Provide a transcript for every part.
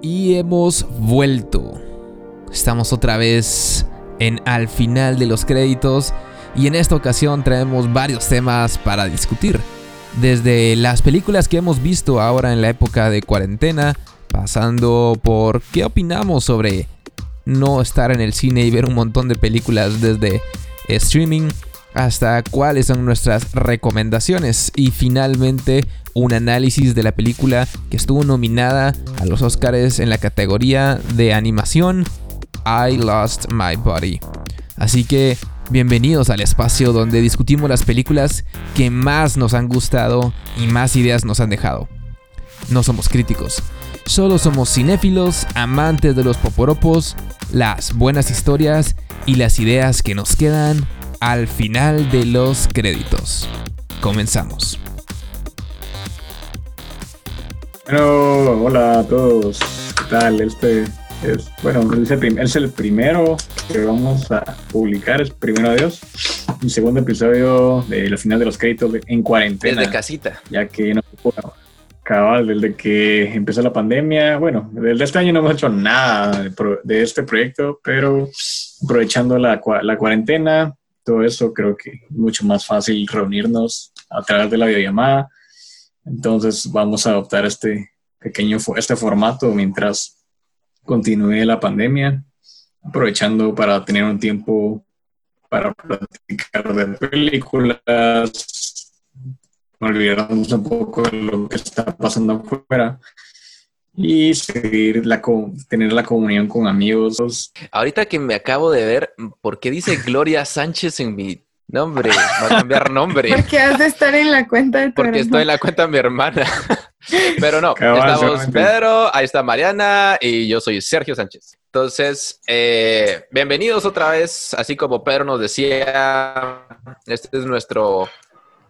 Y hemos vuelto. Estamos otra vez en al final de los créditos y en esta ocasión traemos varios temas para discutir. Desde las películas que hemos visto ahora en la época de cuarentena, pasando por qué opinamos sobre no estar en el cine y ver un montón de películas desde streaming, hasta cuáles son nuestras recomendaciones y finalmente un análisis de la película que estuvo nominada a los Oscars en la categoría de animación I Lost My Body. Así que bienvenidos al espacio donde discutimos las películas que más nos han gustado y más ideas nos han dejado. No somos críticos, solo somos cinéfilos, amantes de los poporopos, las buenas historias y las ideas que nos quedan al final de los créditos. Comenzamos. Bueno, hola a todos. ¿Qué tal? Este es, bueno, es el, primero que vamos a publicar, es primero Dios. Un segundo episodio de la final de los créditos en cuarentena. Desde casita. Ya que no cabal, desde que empezó la pandemia. Bueno, desde este año no hemos hecho nada de, este proyecto, pero aprovechando la, la cuarentena, todo eso, creo que es mucho más fácil reunirnos a través de la videollamada. Entonces vamos a adoptar este pequeño este formato mientras continúe la pandemia, aprovechando para tener un tiempo para platicar de películas, olvidarnos un poco de lo que está pasando afuera y seguir la tener la comunión con amigos. Ahorita que me acabo de ver, ¿por qué dice Gloria Sánchez en mi nombre? Va a cambiar nombre. Porque has de estar en la cuenta de tu Porque estoy en la cuenta de mi hermana. Pero no, estamos Pedro, ahí está Mariana y yo soy Sergio Sánchez. Entonces, eh, bienvenidos otra vez, así como Pedro nos decía, este es nuestro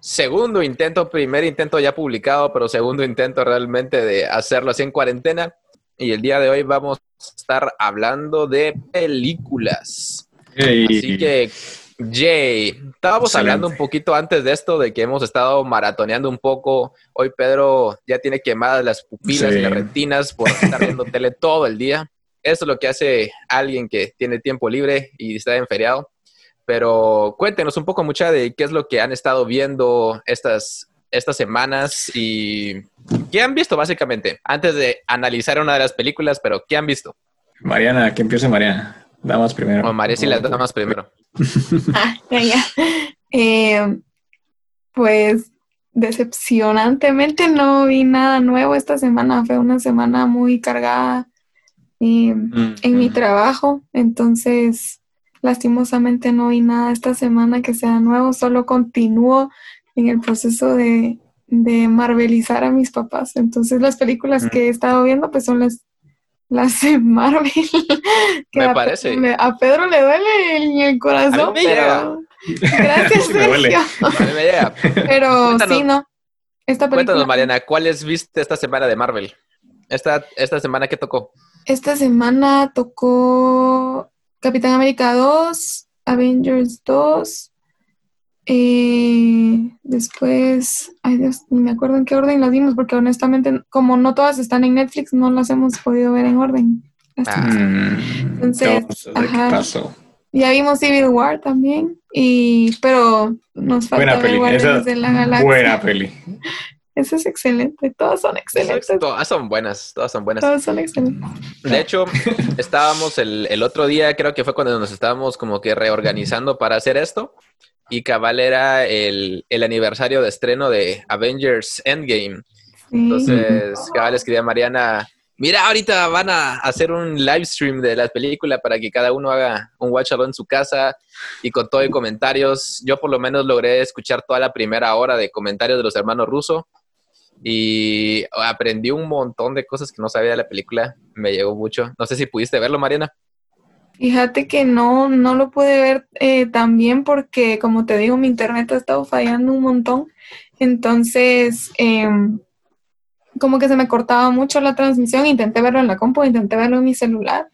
segundo intento, primer intento ya publicado, pero segundo intento realmente de hacerlo así en cuarentena. Y el día de hoy vamos a estar hablando de películas. Así que, Jay, estábamos hablando un poquito antes de esto, de que hemos estado maratoneando un poco. Hoy Pedro ya tiene quemadas las pupilas y las retinas por estar viendo tele todo el día. Eso es lo que hace alguien que tiene tiempo libre y está en feriado. Pero cuéntenos un poco, mucha, de qué es lo que han estado viendo estas, estas semanas y qué han visto básicamente. Antes de analizar una de las películas, pero ¿qué han visto? Mariana, que empiece Mariana. Damas primero. O María sí las damas primero. ah, ya, eh, pues decepcionantemente no vi nada nuevo esta semana. Fue una semana muy cargada eh, en mi trabajo. Entonces, Lastimosamente no vi nada esta semana que sea nuevo, solo continúo en el proceso de, de marvelizar a mis papás. Entonces las películas que he estado viendo pues son las, las de Marvel. que Me parece. a Pedro le duele en el corazón, pero... Gracias, Sergio. Pero sí, no. Esta película... Cuéntanos, Mariana, ¿cuáles viste esta semana de Marvel? Esta, esta semana, ¿qué tocó? Esta semana tocó Capitán América 2, Avengers 2. Eh, después, ay Dios, ni me acuerdo en qué orden las vimos, porque honestamente, como no todas están en Netflix, no las hemos podido ver en orden. Ah. Entonces, ajá, ya vimos Civil War también, y pero nos falta buena peli. Esa, de la Galaxia. Buena peli. Eso es excelente. Todas son excelentes. Todas son buenas. Todas son buenas. Todas son excelentes. De hecho, estábamos el, el, otro día, creo que fue cuando nos estábamos como que reorganizando para hacer esto. Y cabal era el, el aniversario de estreno de Avengers Endgame. Entonces, cabal escribía a Mariana, mira, ahorita van a hacer un live stream de la película para que cada uno haga un watch along en su casa y con todo y comentarios. Yo por lo menos logré escuchar toda la primera hora de comentarios de los hermanos rusos y aprendí un montón de cosas que no sabía de la película. Me llegó mucho. No sé si pudiste verlo, Mariana. Fíjate que no, no lo pude ver eh, tan bien porque, como te digo, mi internet ha estado fallando un montón. Entonces, em, como que se me cortaba mucho la transmisión. Intenté verlo en la compu, intenté verlo en mi celular,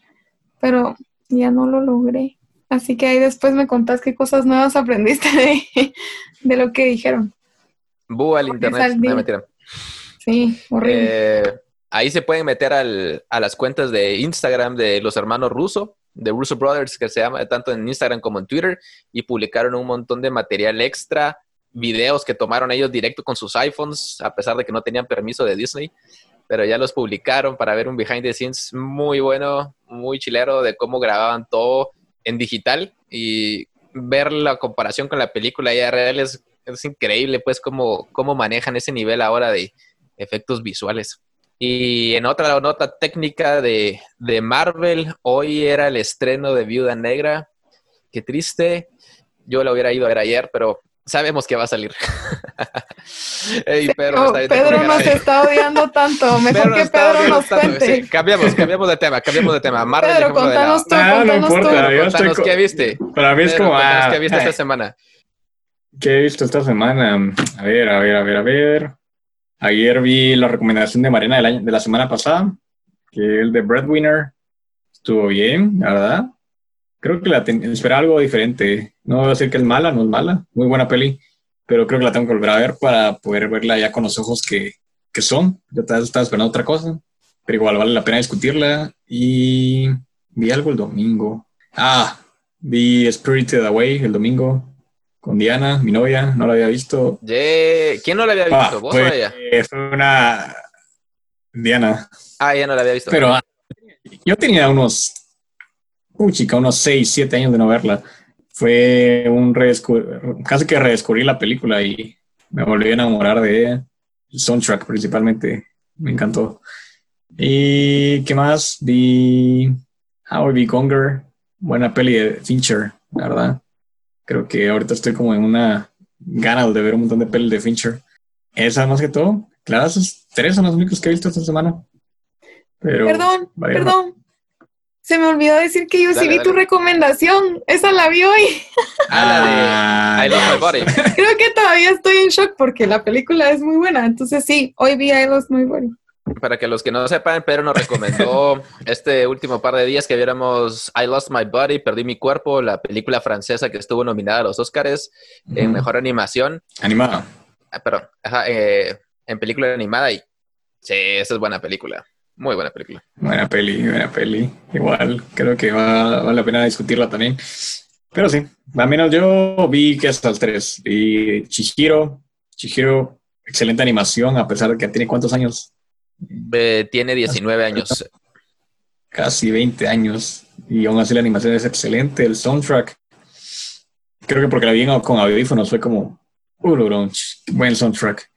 pero ya no lo logré. Así que ahí después me contás qué cosas nuevas aprendiste de, de lo que dijeron. Bu al internet, no, mentira. Sí, horrible. Eh, ahí se pueden meter a las cuentas de Instagram de los hermanos Russo, de Russo Brothers, que se llama tanto en Instagram como en Twitter, y publicaron un montón de material extra, videos que tomaron ellos directo con sus iPhones, a pesar de que no tenían permiso de Disney, pero ya los publicaron para ver un behind the scenes muy bueno, muy chilero de cómo grababan todo en digital y ver la comparación con la película ya real es, increíble, pues, cómo, cómo manejan ese nivel ahora de efectos visuales. Y en otra nota técnica de, de, Marvel, hoy era el estreno de Viuda Negra. Qué triste. Yo lo hubiera ido a ver ayer, pero sabemos que va a salir. Pedro, nos está odiando tanto. Mejor que Pedro nos cuente. cambiamos, cambiamos de tema, cambiamos de tema. Marvel, Pedro, contanos tú, ah, no importa, tú. Contanos, ¿qué viste? Para mí es como... Ah, ¿Qué viste esta semana? ¿Qué he visto esta semana? A ver, a ver, a ver, a ver. Ayer vi la recomendación de Mariana del año, de la semana pasada, que el de Breadwinner estuvo bien, la verdad. Creo que la esperaba algo diferente. No voy a decir que es mala, no es mala, muy buena peli, pero creo que la tengo que volver a ver para poder verla ya con los ojos que, que son. Yo estaba esperando otra cosa, pero igual vale la pena discutirla. Y vi algo el domingo. Ah, vi Spirited Away el domingo con Diana, mi novia, no la había visto. ¿Quién no la había visto? ¿Vos o ella? Fue una Diana. Ah, ella no la había visto. Pero ah, yo tenía unos, uh, chica, unos 6, 7 años de no verla. Fue un casi que redescubrí la película y me volví a enamorar de ella. El soundtrack principalmente, me encantó. ¿Y qué más? Vi How I Be Gonger, buena peli de Fincher, la verdad. Creo que ahorita estoy como en una gana de ver un montón de pelis de Fincher. Esa más que todo. Claro, esos tres son los únicos que he visto esta semana. perdón, perdón. Se me olvidó decir que yo sí vi tu recomendación. Esa la vi hoy. Ah, la de I Love My Body. Creo que todavía estoy en shock porque la película es muy buena. Entonces sí, hoy vi I Love My Body para que los que no sepan, Pedro nos recomendó este último par de días que viéramos I Lost My Body, Perdí Mi Cuerpo, la película francesa que estuvo nominada a los Oscars en Mejor Animación. Animada. Ah, perdón, eh, en película animada y sí, esa es buena película. Muy buena película. Buena peli, buena peli. Igual, creo que va, vale la pena discutirla también. Pero sí, al menos yo vi que hasta el 3. Vi Chihiro. Chihiro, excelente animación, a pesar de que tiene cuántos años tiene 19 años. Casi 20 años. Y aún así la animación es excelente. El soundtrack, creo que porque la vi con audífonos fue como, uh, buen soundtrack.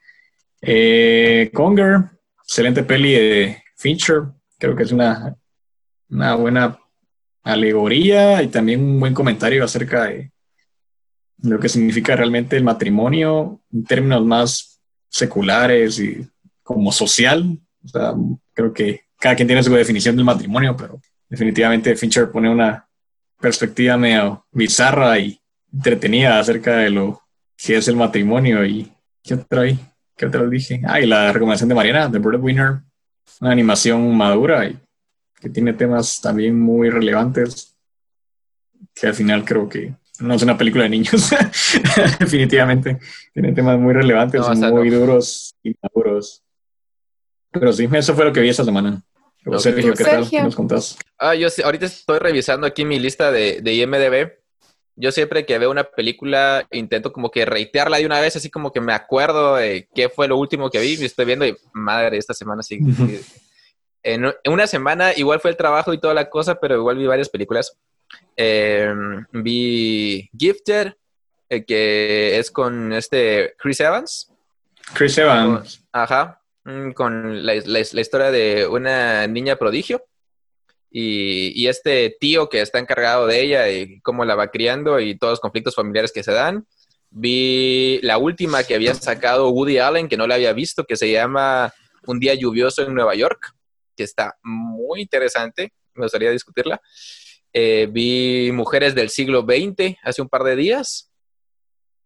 Eh, Conger, excelente peli de Fincher. Creo que es una, una buena alegoría y también un buen comentario acerca de lo que significa realmente el matrimonio en términos más seculares y como social, o sea, creo que cada quien tiene su definición del matrimonio, pero definitivamente Fincher pone una perspectiva medio bizarra y entretenida acerca de lo que es el matrimonio y ¿qué otra ahí? ¿Qué otra dije? Ah, y la recomendación de Mariana, The Breadwinner, una animación madura y que tiene temas también muy relevantes que al final creo que no es una película de niños, definitivamente. Tiene temas muy relevantes, muy duros y maduros. Pero sí, eso fue lo que vi esta semana. Sergio, ¿qué tal? ¿Qué nos contás? Ah, yo ahorita estoy revisando aquí mi lista de, de IMDB. Yo siempre que veo una película intento como que reitearla de una vez, así como que me acuerdo de qué fue lo último que vi. Me estoy viendo y madre, esta semana sí. en, una semana igual fue el trabajo y toda la cosa, pero igual vi varias películas. Em, vi Gifted, eh, que es con este Chris Evans. Chris Evans. Ajá. Mm, con la, historia de una niña prodigio y, este tío que está encargado de ella y cómo la va criando y todos los conflictos familiares que se dan. Vi la última que había sacado Woody Allen, que no la había visto, que se llama Un día lluvioso en Nueva York, que está muy interesante, me gustaría discutirla. Eh, vi Mujeres del siglo XX hace un par de días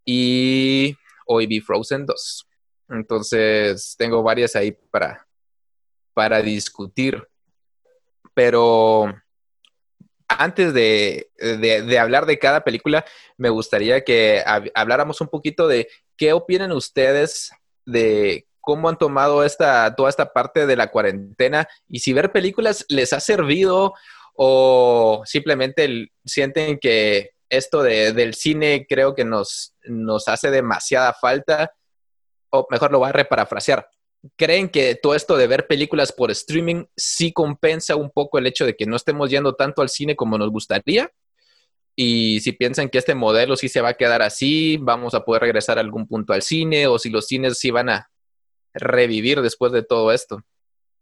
y hoy vi Frozen 2. Entonces, tengo varias ahí para, para discutir. Pero antes de, hablar de cada película, me gustaría que habláramos un poquito de qué opinan ustedes de cómo han tomado esta, toda esta parte de la cuarentena y si ver películas les ha servido o simplemente sienten que esto del cine creo que nos, nos hace demasiada falta, o mejor lo voy a reparafrasear. ¿Creen que todo esto de ver películas por streaming sí compensa un poco el hecho de que no estemos yendo tanto al cine como nos gustaría? Y si piensan que este modelo sí se va a quedar así, vamos a poder regresar a algún punto al cine, o si los cines sí van a revivir después de todo esto.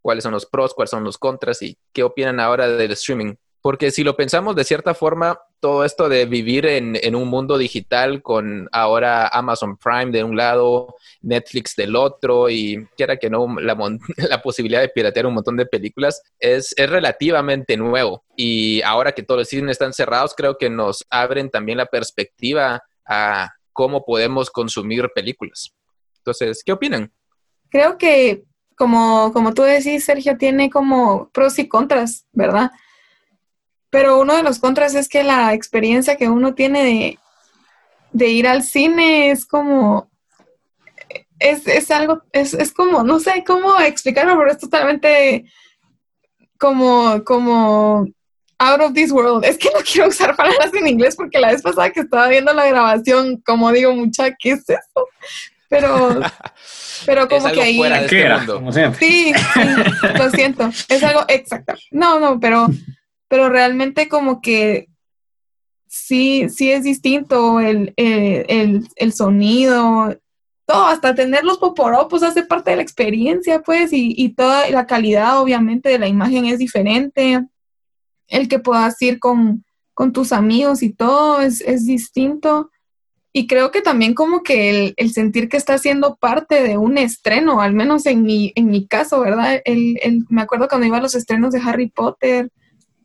¿Cuáles son los pros, cuáles son los contras y qué opinan ahora del streaming? Porque si lo pensamos de cierta forma, todo esto de vivir en, un mundo digital con ahora Amazon Prime de un lado, Netflix del otro y quiera que no, la, la posibilidad de piratear un montón de películas es, es, relativamente nuevo. Y ahora que todos los cines están cerrados, creo que nos abren también la perspectiva a cómo podemos consumir películas. Entonces, ¿qué opinan? Creo que, como, como tú decís, Sergio, tiene como pros y contras, ¿verdad? Pero uno de los contras es que la experiencia que uno tiene de, ir al cine es como, es, algo, es, es, como, no sé cómo explicarlo, pero es totalmente como, como out of this world. Es que no quiero usar palabras en inglés porque la vez pasada que estaba viendo la grabación, como digo, mucha, ¿qué es eso? Pero, pero como que ahí... Este sí, sí, lo siento. Es algo exacto. No, no, pero pero realmente como que sí, sí es distinto el, sonido, todo, hasta tener los poporopos hace parte de la experiencia, pues, y, toda la calidad, obviamente, de la imagen es diferente. El que puedas ir con, tus amigos y todo es, distinto. Y creo que también como que el, sentir que está siendo parte de un estreno, al menos en mi, en mi caso, ¿verdad? El, me acuerdo cuando iba a los estrenos de Harry Potter,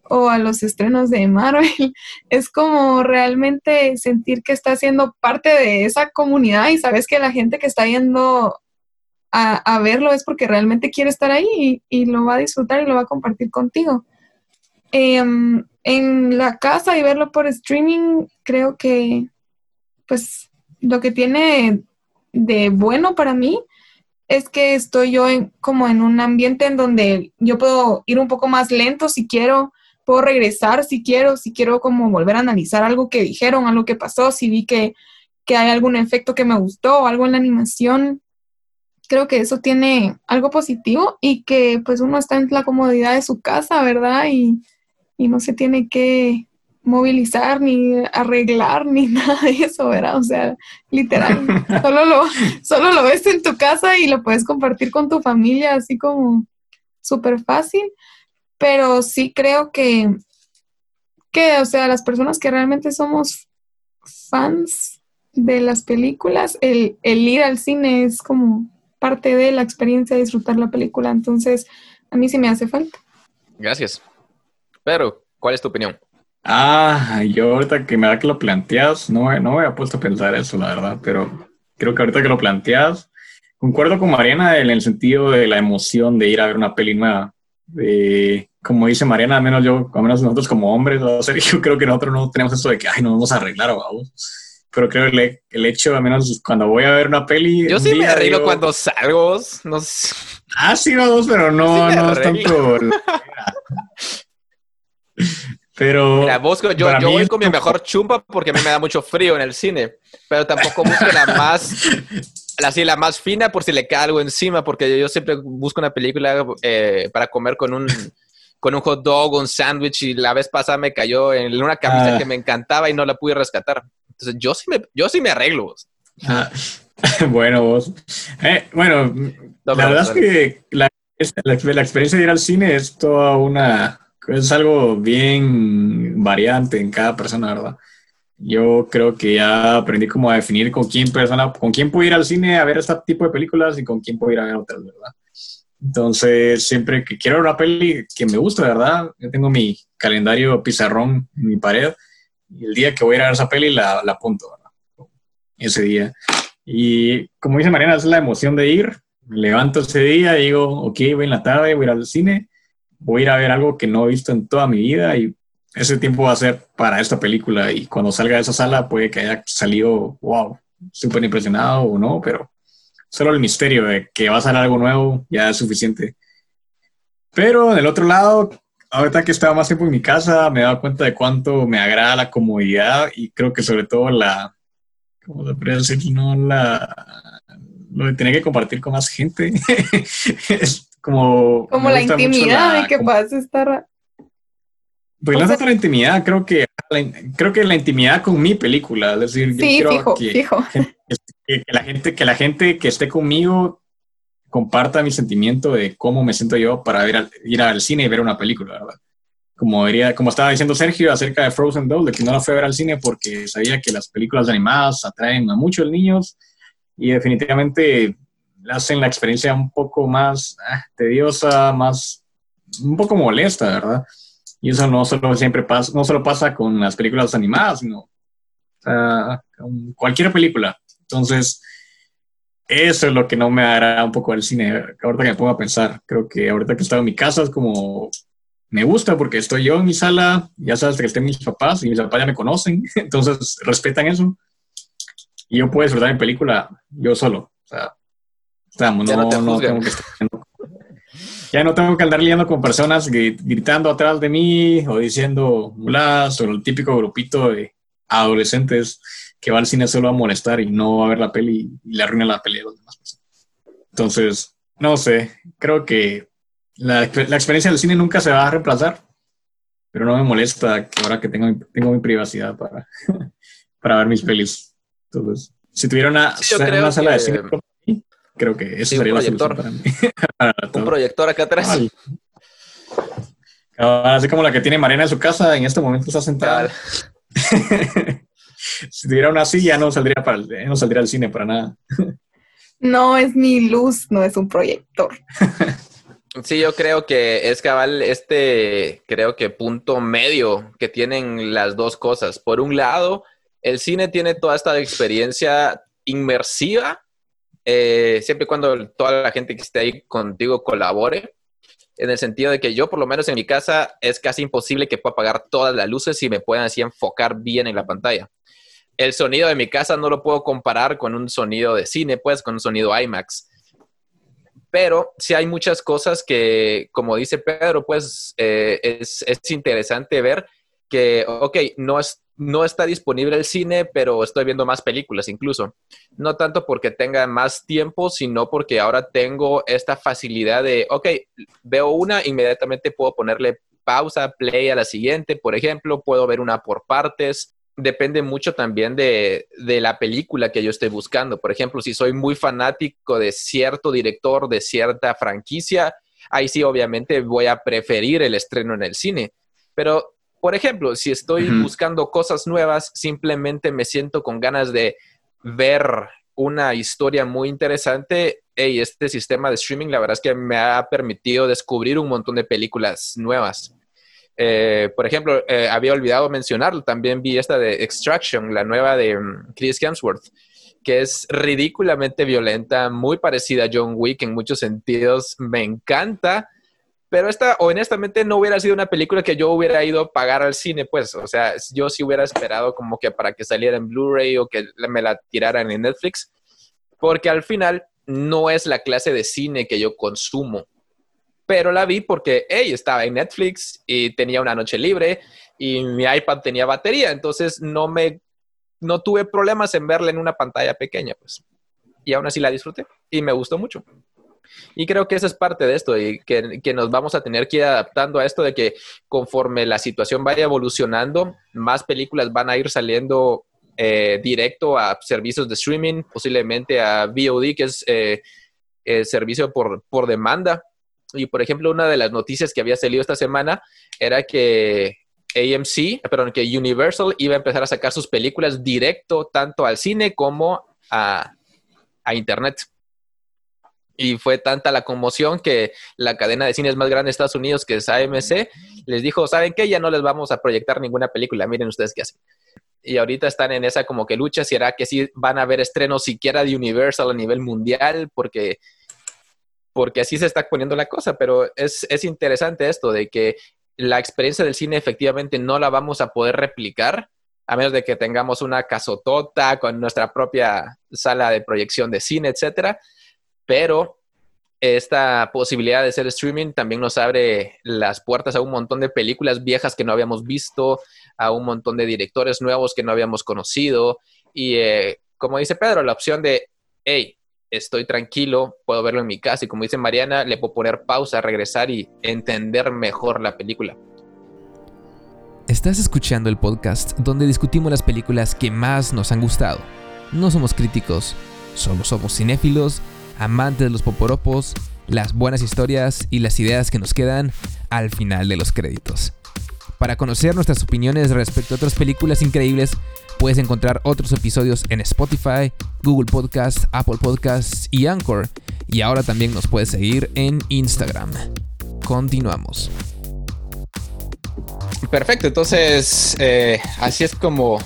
o a los estrenos de Marvel, es como realmente sentir que está siendo parte de esa comunidad y sabes que la gente que está yendo a, verlo es porque realmente quiere estar ahí y, lo va a disfrutar y lo va a compartir contigo. Em, en la casa y verlo por streaming, creo que pues lo que tiene de bueno para mí es que estoy yo como en un ambiente en donde yo puedo ir un poco más lento si quiero, puedo regresar si quiero, si quiero como volver a analizar algo que dijeron, algo que pasó, si vi que, hay algún efecto que me gustó, algo en la animación. Creo que eso tiene algo positivo y que pues uno está en la comodidad de su casa, ¿verdad? Y, no se tiene que movilizar ni arreglar ni nada de eso, ¿verdad? O sea, literal, solo lo, solo lo ves en tu casa y lo puedes compartir con tu familia así como súper fácil pero sí creo que, que, o sea, las personas que realmente somos fans de las películas, el, ir al cine es como parte de la experiencia de disfrutar la película, entonces a mí sí me hace falta. Gracias. Pero, ¿cuál es tu opinión? Ah, yo ahorita que me da que lo planteas, no, no me había puesto a pensar eso, la verdad, pero creo que ahorita que lo planteas, concuerdo con Mariana en el sentido de la emoción de ir a ver una peli nueva. Eh, como dice Mariana, al menos yo, al menos nosotros como hombres, yo creo que nosotros no tenemos eso de que, ay, nos vamos a arreglar, vamos. Pero creo que el, hecho, al menos cuando voy a ver una peli. Yo sí me arreglo cuando salgo. No sé. Ah, sí, vamos, pero no, no es tanto. pero. Mira, busco, yo, yo voy con mi mejor chumpa porque a mí me da mucho frío en el cine. Pero tampoco busco la más así la más fina por si le cae algo encima, porque yo, siempre busco una película eh, para comer con un, con un hot dog, un sándwich, y la vez pasada me cayó en una camisa ah. que me encantaba y no la pude rescatar. Entonces yo sí me, yo sí me arreglo. Ah. bueno, vos. Eh, bueno, la verdad es que la, la, experiencia de ir al cine es toda una... Es algo bien variante en cada persona, ¿verdad? Yo creo que ya aprendí como a definir con quién persona, con quién puedo ir al cine a ver este tipo de películas y con quién puedo ir a ver otras, ¿verdad? Entonces, siempre que quiero una peli que me gusta, ¿verdad? Yo tengo mi calendario pizarrón en mi pared el día que voy a ir a ver esa peli la, la apunto, ¿verdad? Ese día. Y como dice Mariana, es la emoción de ir. Me levanto ese día digo, ok, voy en la tarde, voy ir al cine, voy a ir a ver algo que no he visto en toda mi vida y ese tiempo va a ser para esta película y cuando salga de esa sala puede que haya salido, wow, súper impresionado o no, pero solo el misterio de que va a salir algo nuevo ya es suficiente. Pero del otro lado, ahorita que estaba más tiempo en mi casa, me he dado cuenta de cuánto me agrada la comodidad y creo que sobre todo la, ¿cómo se puede decir? No la, lo de tener que compartir con más gente. es como... Como la intimidad de que puedas estar... Pues no tanto la intimidad, creo que, creo que la intimidad con mi película, es decir, sí, fijo, fijo. Que, la gente, que la gente que esté conmigo comparta mi sentimiento de cómo me siento yo para ir al, ir al cine y ver una película, ¿verdad? Como, diría, como estaba diciendo Sergio acerca de Frozen 2, de que no la fue a ver al cine porque sabía que las películas animadas atraen a muchos niños y definitivamente hacen la experiencia un poco más ah, tediosa, más, un poco molesta, ¿verdad? Y eso no solo siempre pasa, no solo pasa con las películas animadas, sino con cualquier película. Entonces, eso es lo que no me hará un poco el cine. Ahorita que me pongo a pensar, creo que ahorita que he estado en mi casa es como me gusta porque estoy yo en mi sala, ya sabes que estén mis papás y mis papás ya me conocen, entonces respetan eso. Y yo puedo disfrutar mi película yo solo. O sea, no, tengo que ya no tengo que andar liando con personas gritando atrás de mí o diciendo muladas o el típico grupito de adolescentes que va al cine solo a molestar y no va a ver la peli y le arruina la peli a los demás personas. Entonces, no sé, creo que la, la, experiencia del cine nunca se va a reemplazar, pero no me molesta que ahora que tengo, tengo mi privacidad para, para ver mis pelis. Entonces, si tuviera una, una sala de cine, creo que eso sería la solución para mí. un proyector acá atrás. Así como la que tiene Mariana en su casa, en este momento está sentada. si tuviera una así, ya no saldría, para no saldría al cine para nada. No es mi luz, no es un proyector. Sí, yo creo que es cabal este, creo que punto medio que tienen las dos cosas. Por un lado, el cine tiene toda esta experiencia inmersiva, eh, siempre y cuando toda la gente que esté ahí contigo colabore, en el sentido de que yo, por lo menos en mi casa, es casi imposible que pueda apagar todas las luces y me puedan así enfocar bien en la pantalla el sonido de mi casa no lo puedo comparar con un sonido de cine, pues, con un sonido IMAX. Pero sí hay muchas cosas que, como dice Pedro, pues eh, es, interesante ver que, ok, no, es, no está disponible el cine, pero estoy viendo más películas incluso. No tanto porque tenga más tiempo, sino porque ahora tengo esta facilidad de, ok, veo una, inmediatamente puedo ponerle pausa, play a la siguiente, por ejemplo, puedo ver una por partes depende mucho también de, la película que yo esté buscando. Por ejemplo, si soy muy fanático de cierto director, de cierta franquicia, ahí sí obviamente voy a preferir el estreno en el cine. Pero, por ejemplo, si estoy buscando cosas nuevas, simplemente me siento con ganas de ver una historia muy interesante. Y este sistema de streaming, la verdad es que me ha permitido descubrir un montón de películas nuevas. Eh, por ejemplo, eh, había olvidado mencionarlo, también vi esta de Extraction, la nueva de mm, Chris Hemsworth, que es ridículamente violenta, muy parecida a John Wick en muchos sentidos, me encanta, pero esta honestamente no hubiera sido una película que yo hubiera ido a pagar al cine, pues, o sea, yo sí hubiera esperado como que para que saliera en Blu-ray o que me la tiraran en Netflix, porque al final no es la clase de cine que yo consumo pero la vi porque, hey, estaba en Netflix y tenía una noche libre y mi iPad tenía batería, entonces no me, no tuve problemas en verla en una pantalla pequeña, pues. Y aún así la disfruté y me gustó mucho. Y creo que esa es parte de esto y que, que, nos vamos a tener que ir adaptando a esto de que conforme la situación vaya evolucionando, más películas van a ir saliendo eh, directo a servicios de streaming, posiblemente a VOD, que es eh, servicio por, por demanda, y por ejemplo, una de las noticias que había salido esta semana era que AMC, perdón, que Universal iba a empezar a sacar sus películas directo tanto al cine como a, Internet. Y fue tanta la conmoción que la cadena de cines más grande de Estados Unidos, que es AMC, les dijo, ¿saben qué? Ya no les vamos a proyectar ninguna película, miren ustedes qué hacen. Y ahorita están en esa como que lucha, si era que sí van a haber estrenos siquiera de Universal a nivel mundial, porque porque así se está poniendo la cosa, pero es, interesante esto de que la experiencia del cine efectivamente no la vamos a poder replicar a menos de que tengamos una casotota con nuestra propia sala de proyección de cine, etcétera. Pero esta posibilidad de ser streaming también nos abre las puertas a un montón de películas viejas que no habíamos visto, a un montón de directores nuevos que no habíamos conocido. Y eh, como dice Pedro, la opción de, hey, estoy tranquilo, puedo verlo en mi casa. Y como dice Mariana, le puedo poner pausa, regresar y entender mejor la película. Estás escuchando el podcast donde discutimos las películas que más nos han gustado. No somos críticos, solo somos cinéfilos amantes de los poporopos, las buenas historias y las ideas que nos quedan al final de los créditos. Para conocer nuestras opiniones respecto a otras películas increíbles, puedes encontrar otros episodios en Spotify, Google Podcasts, Apple Podcasts y Anchor. Y ahora también nos puedes seguir en Instagram. Continuamos. Perfecto, entonces eh, así es como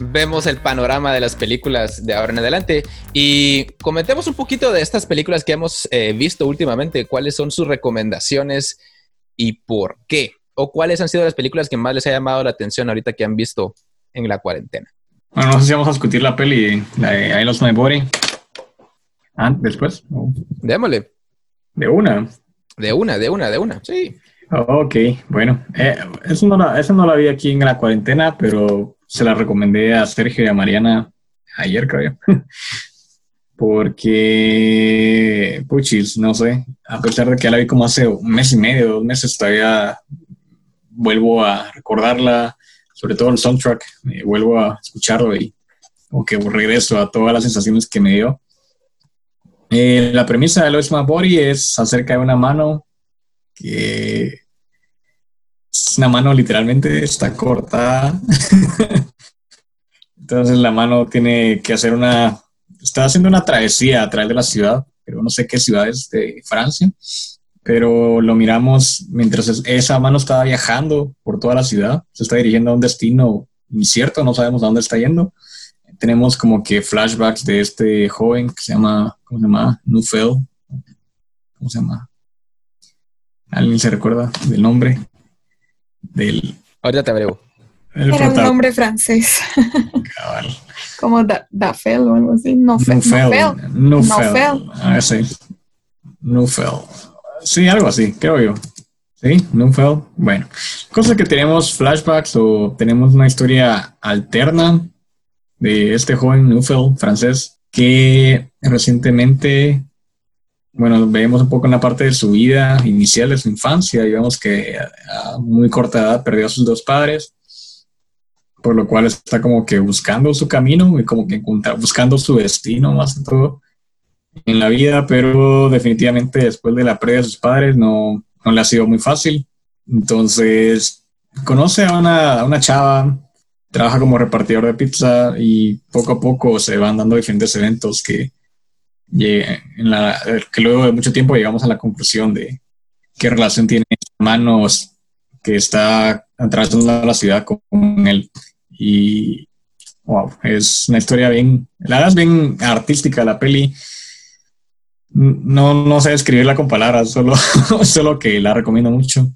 vemos el panorama de las películas de ahora en adelante y comentemos un poquito de estas películas que hemos eh, visto últimamente, cuáles son sus recomendaciones y por qué, o cuáles han sido las películas que más les ha llamado la atención ahorita que han visto en la cuarentena. Bueno, no sé si vamos a discutir la peli, la de I Lost My Body. Ah, después. Démosle. De una. De una, de una, de una, sí. Ok, bueno, eh, eso, no la, eso no la vi aquí en la cuarentena, pero se la recomendé a Sergio y a Mariana ayer, creo. Porque, puchis, no sé, a pesar de que la vi como hace un mes y medio, dos meses, todavía vuelvo a recordarla, sobre todo el soundtrack, vuelvo a escucharlo y como que regreso a todas las sensaciones que me dio. Eh, la premisa de Lois Body es acerca de una mano que una mano literalmente está cortada. Entonces la mano tiene que hacer una, está haciendo una travesía a través de la ciudad, pero no sé qué ciudad es de Francia, pero lo miramos mientras esa mano estaba viajando por toda la ciudad, se está dirigiendo a un destino incierto, no sabemos a dónde está yendo. Tenemos como que flashbacks de este joven que se llama, ¿cómo se llama? Nufel. ¿Cómo se llama? ¿Alguien se recuerda del nombre? Del... Ahorita te abrego. Era un nombre francés. Como Dafel o algo así. Nofel. Nufel. Ah, sí. Nufel. Sí, algo así, creo yo. Sí, Nufel. Bueno, cosa que tenemos flashbacks o tenemos una historia alterna de este joven Nufel francés que recientemente bueno, vemos un poco en la parte de su vida inicial, de su infancia, vemos que a muy corta edad perdió a sus dos padres, por lo cual está como que buscando su camino y como que buscando su destino más que todo en la vida, pero definitivamente después de la pérdida de sus padres no, no le ha sido muy fácil. Entonces, conoce a una, a una chava, trabaja como repartidor de pizza y poco a poco se van dando diferentes eventos que que luego de mucho tiempo llegamos a la conclusión de qué relación tiene manos que está atravesando la ciudad con él. Y wow, es una historia bien, la verdad es bien artística la peli. No, no sé escribirla con palabras, solo, solo que la recomiendo mucho,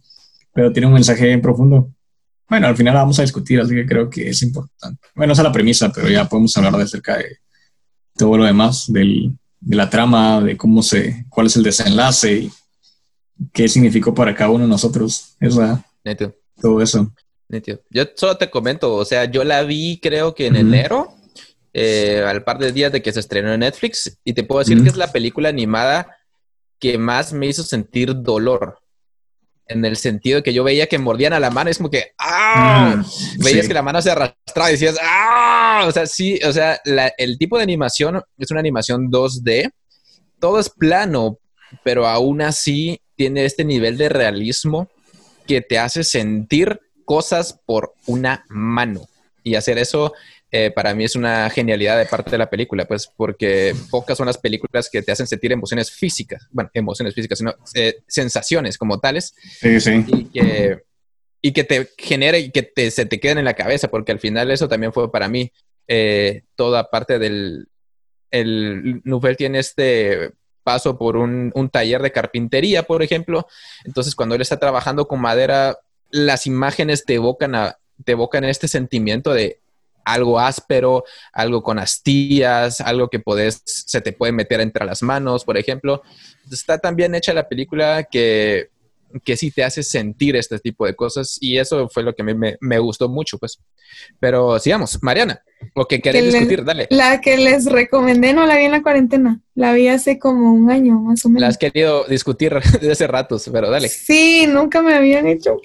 pero tiene un mensaje bien profundo. Bueno, al final la vamos a discutir, así que creo que es importante. Bueno, esa es la premisa, pero ya podemos hablar de acerca de todo lo demás, del, de la trama, de cómo se, cuál es el desenlace y qué significó para cada uno de nosotros. Esa, Todo eso. Yo solo te comento, o sea, yo la vi creo que en enero, eh, al par de días de que se estrenó en Netflix, y te puedo decir que es la película animada que más me hizo sentir dolor en el sentido que yo veía que mordían a la mano, es como que, ¡ah! Mm, Veías que la mano se arrastraba y decías, ¡ah! O sea, sí, o sea, el tipo de animación es una animación 2D, todo es plano, pero aún así tiene este nivel de realismo que te hace sentir cosas por una mano. Y hacer eso eh, para mí es una genialidad de parte de la película, pues porque pocas son las películas que te hacen sentir emociones físicas, bueno, emociones físicas, sino eh, sensaciones como tales. Sí, sí. Y que, y que te genere y que te, se te queden en la cabeza, porque al final eso también fue para mí eh, toda parte del... El Nufel tiene este paso por un, un taller de carpintería, por ejemplo. Entonces, cuando él está trabajando con madera, las imágenes te evocan a te evocan este sentimiento de algo áspero, algo con astillas, algo que podés, se te puede meter entre las manos, por ejemplo. Está tan bien hecha la película que que sí te hace sentir este tipo de cosas y eso fue lo que me, me, gustó mucho, pues. Pero sigamos, Mariana, lo que querés discutir, dale. La que les recomendé no la vi en la cuarentena, la vi hace como un año más o menos. La has querido discutir desde hace ratos, pero dale. Sí, nunca me habían hecho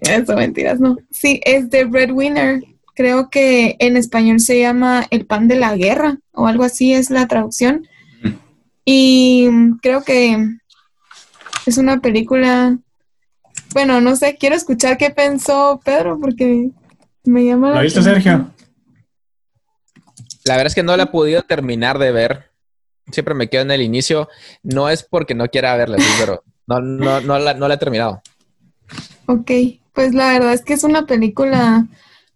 eso, mentiras, no. Sí, es de Breadwinner. Creo que en español se llama El pan de la guerra o algo así es la traducción. Y creo que es una película, bueno, no sé, quiero escuchar qué pensó Pedro porque me llama... ¿Lo viste, Sergio? La verdad es que no la he podido terminar de ver. Siempre me quedo en el inicio. No es porque no quiera verla, pero no, no, no, la, no la he terminado. Ok, pues la verdad es que es una película,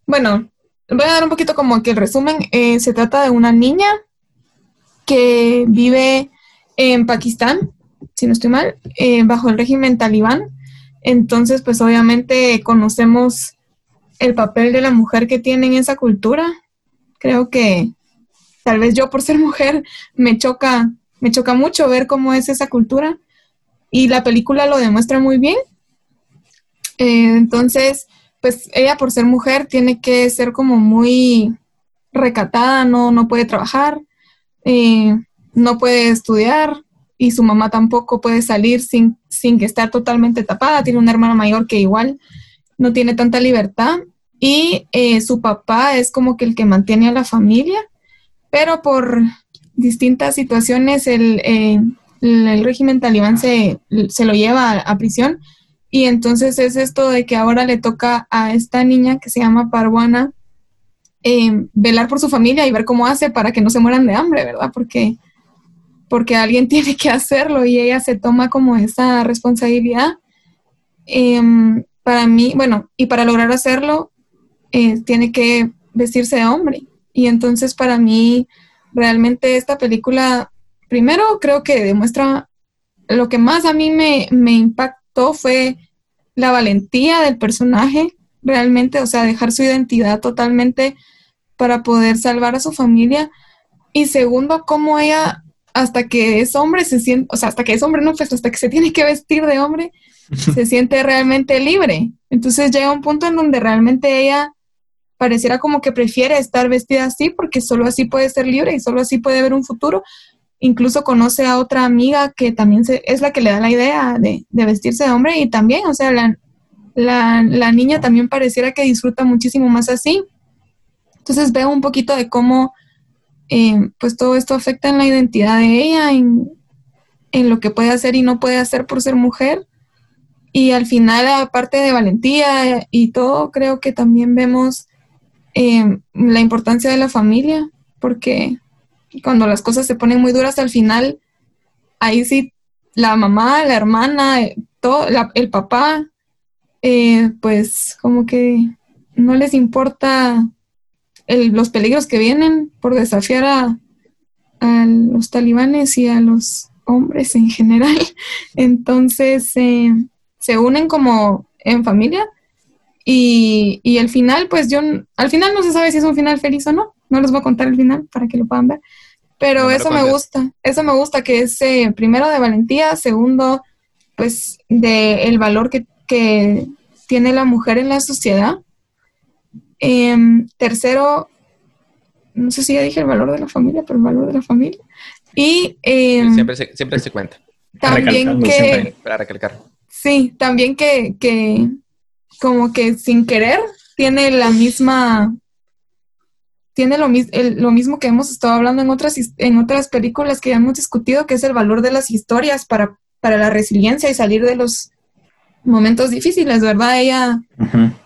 bueno, voy a dar un poquito como que el resumen. Eh, se trata de una niña que vive en Pakistán si no estoy mal, eh, bajo el régimen talibán. Entonces, pues obviamente conocemos el papel de la mujer que tiene en esa cultura. Creo que tal vez yo por ser mujer me choca, me choca mucho ver cómo es esa cultura y la película lo demuestra muy bien. Eh, entonces, pues ella por ser mujer tiene que ser como muy recatada, no, no puede trabajar, eh, no puede estudiar, y su mamá tampoco puede salir sin, sin que estar totalmente tapada. Tiene un hermano mayor que igual no tiene tanta libertad y eh, su papá es como que el que mantiene a la familia, pero por distintas situaciones el, eh, el régimen talibán se, se lo lleva a, prisión y entonces es esto de que ahora le toca a esta niña que se llama Parwana eh, velar por su familia y ver cómo hace para que no se mueran de hambre, ¿verdad? Porque porque alguien tiene que hacerlo y ella se toma como esa responsabilidad. Em, para mí, bueno, y para lograr hacerlo, eh, tiene que vestirse de hombre. Y entonces para mí, realmente esta película, primero creo que demuestra lo que más a mí me, me impactó fue la valentía del personaje, realmente, o sea, dejar su identidad totalmente para poder salvar a su familia. Y segundo, cómo ella hasta que es hombre se siente, o sea, hasta que es hombre, no, pues hasta que se tiene que vestir de hombre, se siente realmente libre. Entonces llega un punto en donde realmente ella pareciera como que prefiere estar vestida así porque solo así puede ser libre y solo así puede ver un futuro. Incluso conoce a otra amiga que también es la que le da la idea de, vestirse de hombre y también, o sea, la niña también pareciera que disfruta muchísimo más así. Entonces veo un poquito de cómo eh, pues todo esto afecta en la identidad de ella, en, lo que puede hacer y no puede hacer por ser mujer. Y al final, aparte de valentía y todo, creo que también vemos eh, la importancia de la familia, porque cuando las cosas se ponen muy duras al final, ahí sí, la mamá, la hermana, eh, todo, el papá, pues como que no les importa los peligros que vienen por desafiar a, los talibanes y a los hombres en general. Entonces eh, se unen como en familia y, y el final, pues yo, al final no se sabe si es un final feliz o no. No les voy a contar el final para que lo puedan ver. Pero eso me gusta, eso me gusta que es eh, primero de valentía, segundo, pues de el valor que, que tiene la mujer en la sociedad Em, tercero, no sé si ya dije el valor de la familia, pero el valor de la familia. Y em, siempre, se, siempre se cuenta. También que... Para recalcar. Sí, también que, que como que sin querer tiene la misma tiene lo, lo, mismo que hemos estado hablando en otras, en otras películas que ya hemos discutido, que es el valor de las historias para, para la resiliencia y salir de los momentos difíciles, ¿verdad? Ella,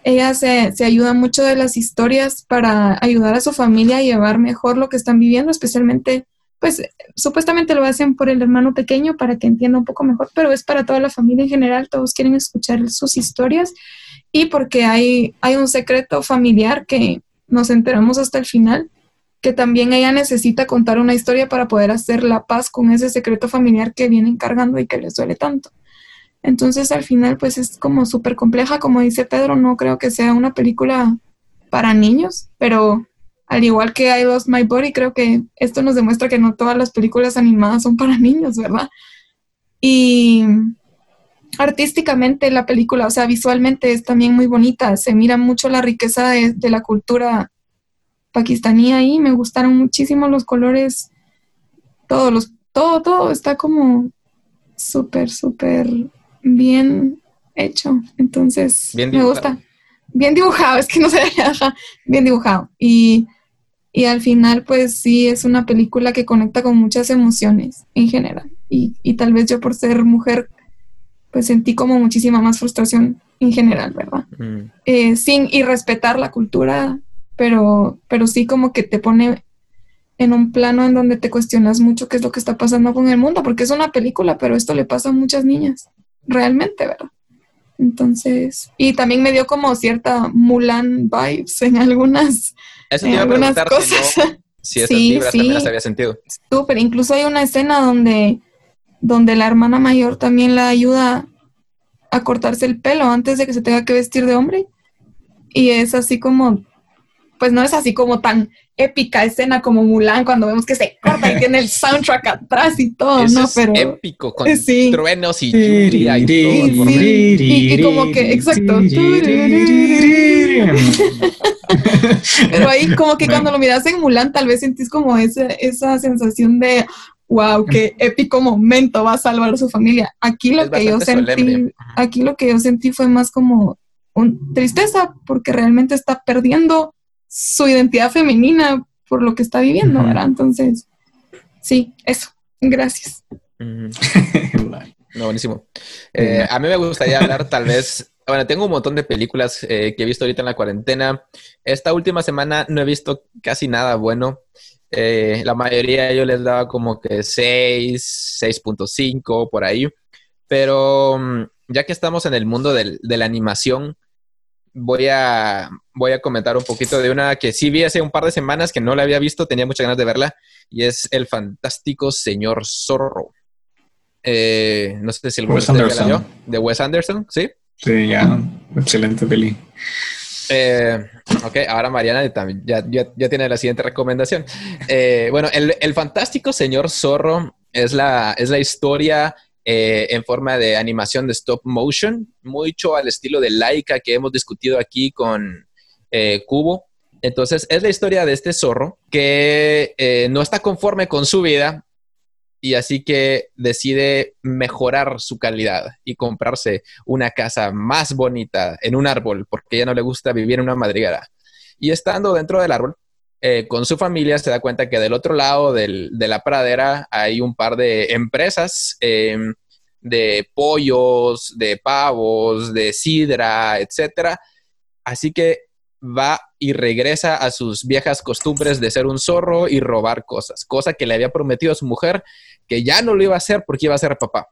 ella se, se, ayuda mucho de las historias para ayudar a su familia a llevar mejor lo que están viviendo, especialmente, pues supuestamente lo hacen por el hermano pequeño para que entienda un poco mejor, pero es para toda la familia en general, todos quieren escuchar sus historias y porque hay, hay un secreto familiar que nos enteramos hasta el final, que también ella necesita contar una historia para poder hacer la paz con ese secreto familiar que vienen cargando y que les duele tanto. Entonces al final pues es como súper compleja, como dice Pedro, no creo que sea una película para niños, pero al igual que I Lost My Body, creo que esto nos demuestra que no todas las películas animadas son para niños, ¿verdad? Y artísticamente la película, o sea, visualmente es también muy bonita, se mira mucho la riqueza de, de la cultura pakistaní ahí, me gustaron muchísimo los colores, todos los, todo, todo está como súper, súper bien hecho, entonces me gusta. Bien dibujado, es que no sé, bien dibujado. Y, y al final, pues sí, es una película que conecta con muchas emociones en general. Y, y tal vez yo por ser mujer pues sentí como muchísima más frustración en general, ¿verdad? Mm. Eh, sin y respetar la cultura, pero, pero sí como que te pone en un plano en donde te cuestionas mucho qué es lo que está pasando con el mundo, porque es una película, pero esto le pasa a muchas niñas, realmente, ¿verdad? Entonces, y también me dio como cierta Mulan vibes en algunas, Eso en algunas cosas. Si, no, sí, sí, las había sentido. Súper, incluso hay una escena donde donde la hermana mayor también la ayuda a cortarse el pelo antes de que se tenga que vestir de hombre. Y es así como, pues no es así como tan épica escena como Mulan cuando vemos que se corta y tiene el soundtrack atrás y todo, ¿no? Pero épico con truenos y lluvia y todo. Y, como que, exacto. Pero ahí como que cuando lo miras en Mulan tal vez sentís como esa, esa sensación de, wow, qué épico momento va a salvar a su familia. Aquí lo que yo sentí, aquí lo que yo sentí fue más como un, tristeza porque realmente está perdiendo su identidad femenina por lo que está viviendo, ¿verdad? Entonces, sí, eso. Gracias. no, buenísimo. Eh, a mí me gustaría hablar tal vez bueno, tengo un montón de películas eh, que he visto ahorita en la cuarentena. Esta última semana no he visto casi nada bueno. Eh, la mayoría yo les daba como que 6, 6.5 por ahí. Pero mm, ya que estamos en el mundo de la animación, voy a, voy a comentar un poquito de una que sí vi hace un par de semanas que no la había visto, tenía muchas ganas de verla, y es El Fantástico Señor Zorro. Eh, no sé si el Wes Anderson. de Wes Anderson, ¿sí? Sí, ya, excelente peli. Eh, ok, ahora Mariana también ya, ya, tiene la siguiente recomendación. Eh, bueno, el, fantástico señor zorro es la, es la historia eh, en forma de animación de stop motion, mucho al estilo de Laika que hemos discutido aquí con Cubo. Entonces, es la historia de este zorro que no está conforme con su vida y así que decide mejorar su calidad y comprarse una casa más bonita en un árbol porque ya no le gusta vivir en una madriguera. Y estando dentro del árbol, eh, con su familia se da cuenta que del otro lado de la pradera hay un par de empresas em, de pollos, de pavos, de sidra, etc. Así que va y regresa a sus viejas costumbres de ser un zorro y robar cosas, cosa que le había prometido a su mujer que ya no lo iba a hacer porque iba a ser papá.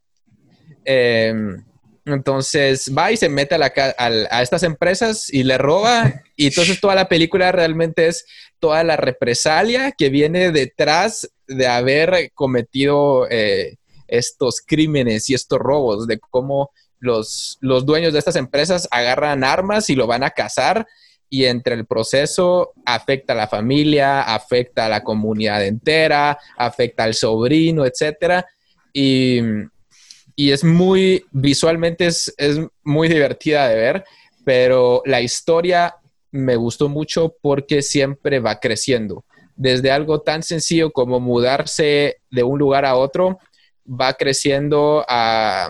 Em, entonces va y se mete a, estas empresas y le roba y entonces toda la película realmente es toda la represalia que viene detrás de haber cometido eh, estos crímenes y estos robos, de cómo los, los dueños de estas empresas agarran armas y lo van a cazar y entre el proceso afecta a la familia, afecta a la comunidad entera, afecta al sobrino, etcétera. Y, es muy, visualmente es, muy divertida de ver, pero la historia me gustó mucho porque siempre va creciendo. Desde algo tan sencillo como mudarse de un lugar a otro, va creciendo a,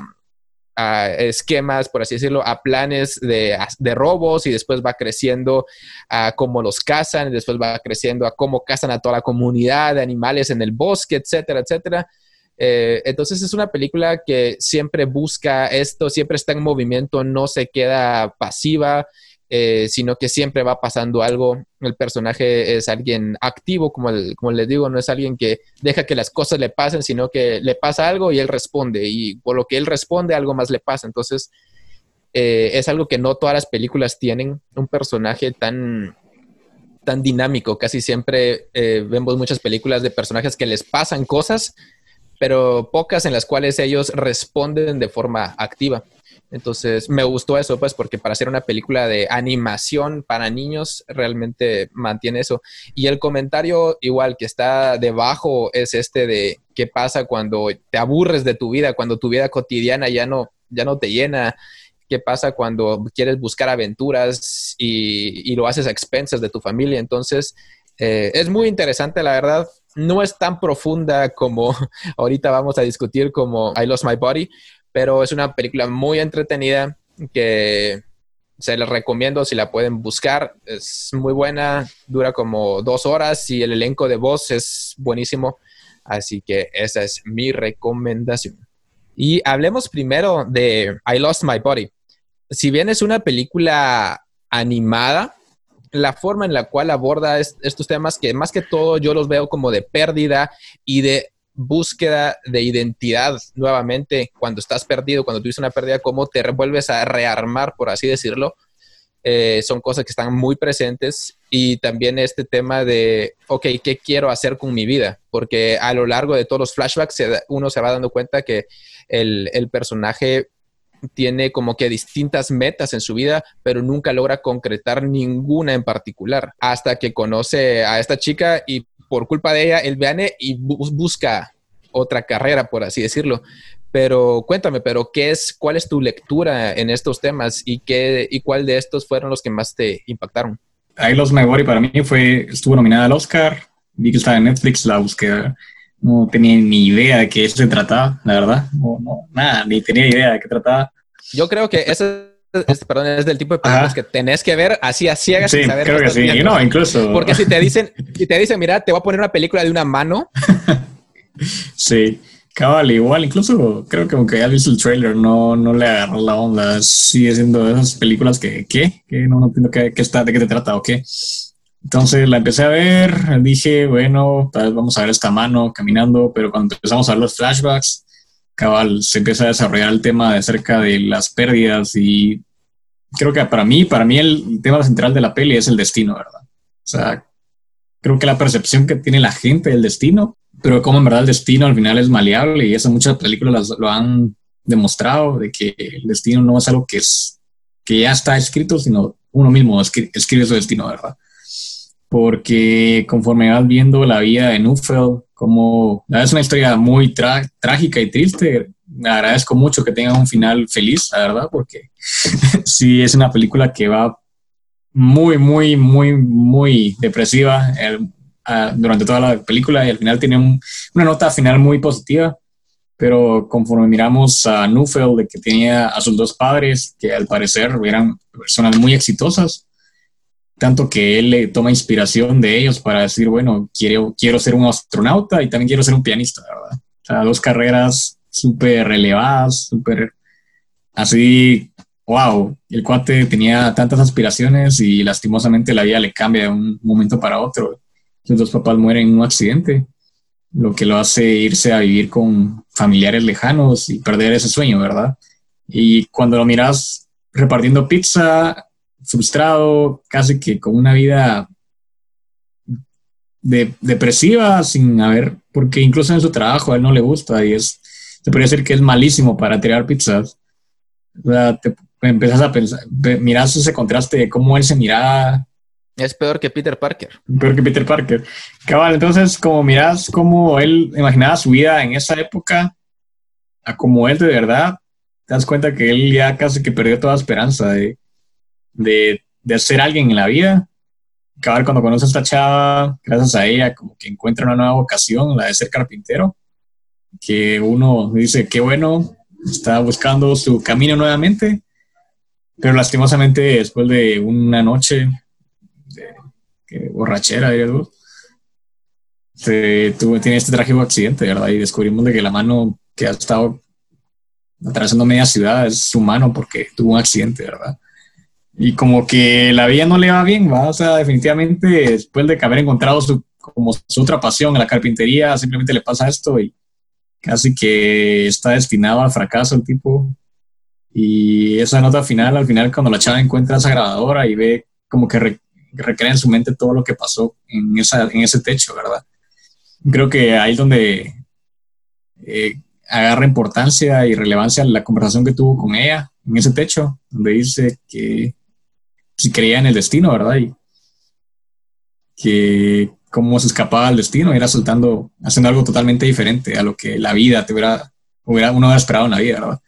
a esquemas, por así decirlo, a planes de, robos y después va creciendo a cómo los cazan, y después va creciendo a cómo cazan a toda la comunidad de animales en el bosque, etcétera, etcétera. Eh, entonces es una película que siempre busca esto, siempre está en movimiento, no se queda pasiva, eh, sino que siempre va pasando algo. El personaje es alguien activo, como, como les digo, no es alguien que deja que las cosas le pasen, sino que le pasa algo y él responde, y por lo que él responde, algo más le pasa. Entonces, eh, es algo que no todas las películas tienen, un personaje tan, tan dinámico. Casi siempre eh, vemos muchas películas de personajes que les pasan cosas, pero pocas en las cuales ellos responden de forma activa. Entonces me gustó eso, pues, porque para hacer una película de animación para niños realmente mantiene eso. Y el comentario igual que está debajo es este de qué pasa cuando te aburres de tu vida, cuando tu vida cotidiana ya no, ya no te llena. ¿Qué pasa cuando quieres buscar aventuras y, lo haces a expensas de tu familia? Entonces, eh, es muy interesante, la verdad. No es tan profunda como ahorita vamos a discutir como I Lost My Body, pero es una película muy entretenida que se les recomiendo si la pueden buscar. Es muy buena, dura como dos horas y el elenco de voz es buenísimo. Así que esa es mi recomendación. Y hablemos primero de I Lost My Body. Si bien es una película animada, la forma en la cual aborda estos temas, que más que todo yo los veo como de pérdida y de búsqueda de identidad nuevamente cuando estás perdido, cuando tuviste una pérdida, cómo te vuelves a rearmar, por así decirlo. Eh, son cosas que están muy presentes y también este tema de, ok, ¿qué quiero hacer con mi vida? Porque a lo largo de todos los flashbacks uno se va dando cuenta que el, el personaje tiene como que distintas metas en su vida, pero nunca logra concretar ninguna en particular, hasta que conoce a esta chica y por culpa de ella, él viene y busca otra carrera, por así decirlo. Pero cuéntame, pero ¿qué es, cuál es tu lectura en estos temas y qué y cuál de estos fueron los que más te impactaron? Ahí los My para mí fue, estuvo nominada al Oscar, vi que estaba en Netflix, la búsqueda no tenía ni idea de qué se trataba, la verdad. No, no, nada, ni tenía idea de qué trataba. Yo creo que ese es, perdón, es del tipo de películas que tenés que ver así a ciegas sí, saber creo que sí. No, incluso. Porque si te dicen, si te dicen, mira, te voy a poner una película de una mano. sí, cabal, igual, incluso creo que aunque ya visto el trailer, no, no le agarró la onda. Sigue siendo de esas películas que, ¿qué? Que no, no entiendo qué, qué, está, de qué te trata o qué. Entonces la empecé a ver, dije, bueno, tal vez vamos a ver esta mano caminando, pero cuando empezamos a ver los flashbacks, cabal, se empieza a desarrollar el tema acerca de las pérdidas y creo que para mí, para mí el tema central de la peli es el destino, ¿verdad? O sea, creo que la percepción que tiene la gente del destino, pero como en verdad el destino al final es maleable y eso muchas películas lo han demostrado, de que el destino no es algo que, es, que ya está escrito, sino uno mismo escribe su destino, ¿verdad? Porque conforme vas viendo la vida de Nufeld, como es una historia muy trágica y triste, me agradezco mucho que tenga un final feliz, la verdad, porque sí es una película que va muy, muy, muy, muy depresiva durante toda la película y al final tiene una nota final muy positiva, pero conforme miramos a Nufeld, de que tenía a sus dos padres, que al parecer eran personas muy exitosas, tanto que él le toma inspiración de ellos para decir, bueno, quiero, quiero ser un astronauta y también quiero ser un pianista, ¿verdad? O sea, dos carreras súper relevadas, súper así, wow, el cuate tenía tantas aspiraciones y lastimosamente la vida le cambia de un momento para otro. Sus dos papás mueren en un accidente, lo que lo hace irse a vivir con familiares lejanos y perder ese sueño, ¿verdad? Y cuando lo miras repartiendo pizza, frustrado, casi que con una vida de, depresiva, sin haber, porque incluso en su trabajo a él no le gusta y es, te podría decir que es malísimo para tirar pizzas. O sea, te empiezas a pensar, miras ese contraste de cómo él se miraba. Es peor que Peter Parker. Peor que Peter Parker. Cabal, entonces, como miras cómo él imaginaba su vida en esa época, a como él de verdad, te das cuenta que él ya casi que perdió toda esperanza de, de, de ser alguien en la vida. Acabar cuando conoce a esta chava, gracias a ella, como que encuentra una nueva vocación, la de ser carpintero, que uno dice, qué bueno, está buscando su camino nuevamente, pero lastimosamente después de una noche de, borrachera, se tuvo, tiene este trágico accidente, ¿verdad? Y descubrimos de que la mano que ha estado atravesando media ciudad es su mano porque tuvo un accidente, ¿verdad? Y como que la vida no le va bien, ¿va? O sea, definitivamente después de haber encontrado su, como su otra pasión en la carpintería, simplemente le pasa esto y casi que está destinado al fracaso el tipo. Y esa nota final, al final, cuando la chava encuentra esa grabadora y ve como que recrea en su mente todo lo que pasó en, esa, en ese techo, ¿verdad? Creo que ahí es donde, eh, agarra importancia y relevancia la conversación que tuvo con ella en ese techo, donde dice que si creía en el destino, ¿verdad? Y que cómo se escapaba del destino, era soltando, haciendo algo totalmente diferente a lo que la vida te hubiera, hubiera uno hubiera esperado en la vida, ¿verdad?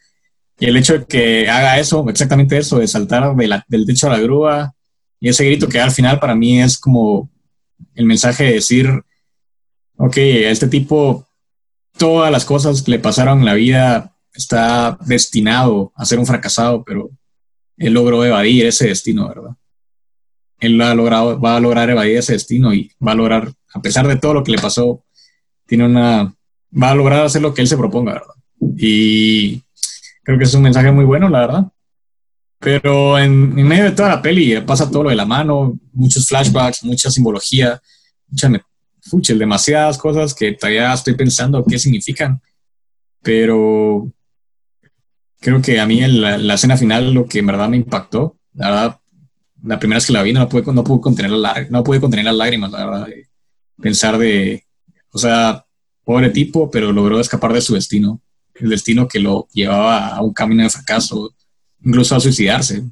Y el hecho de que haga eso, exactamente eso, de saltar del techo a la grúa, y ese grito que al final para mí es como el mensaje de decir, ok, a este tipo todas las cosas que le pasaron en la vida está destinado a ser un fracasado, pero él logró evadir ese destino, ¿verdad? Él ha logrado, va a lograr evadir ese destino y va a lograr, a pesar de todo lo que le pasó, tiene una, va a lograr hacer lo que él se proponga, ¿verdad? Y creo que es un mensaje muy bueno, la verdad. Pero en, medio de toda la peli pasa todo lo de la mano, muchos flashbacks, mucha simbología, mucha, demasiadas cosas que todavía estoy pensando qué significan. Pero creo que a mí la, la, escena final lo que en verdad me impactó, la verdad, la primera vez que la vi no pude, no pude contener, la, no pude contener las lágrimas, la verdad, pensar de, o sea, pobre tipo, pero logró escapar de su destino, el destino que lo llevaba a un camino de fracaso, incluso a suicidarse,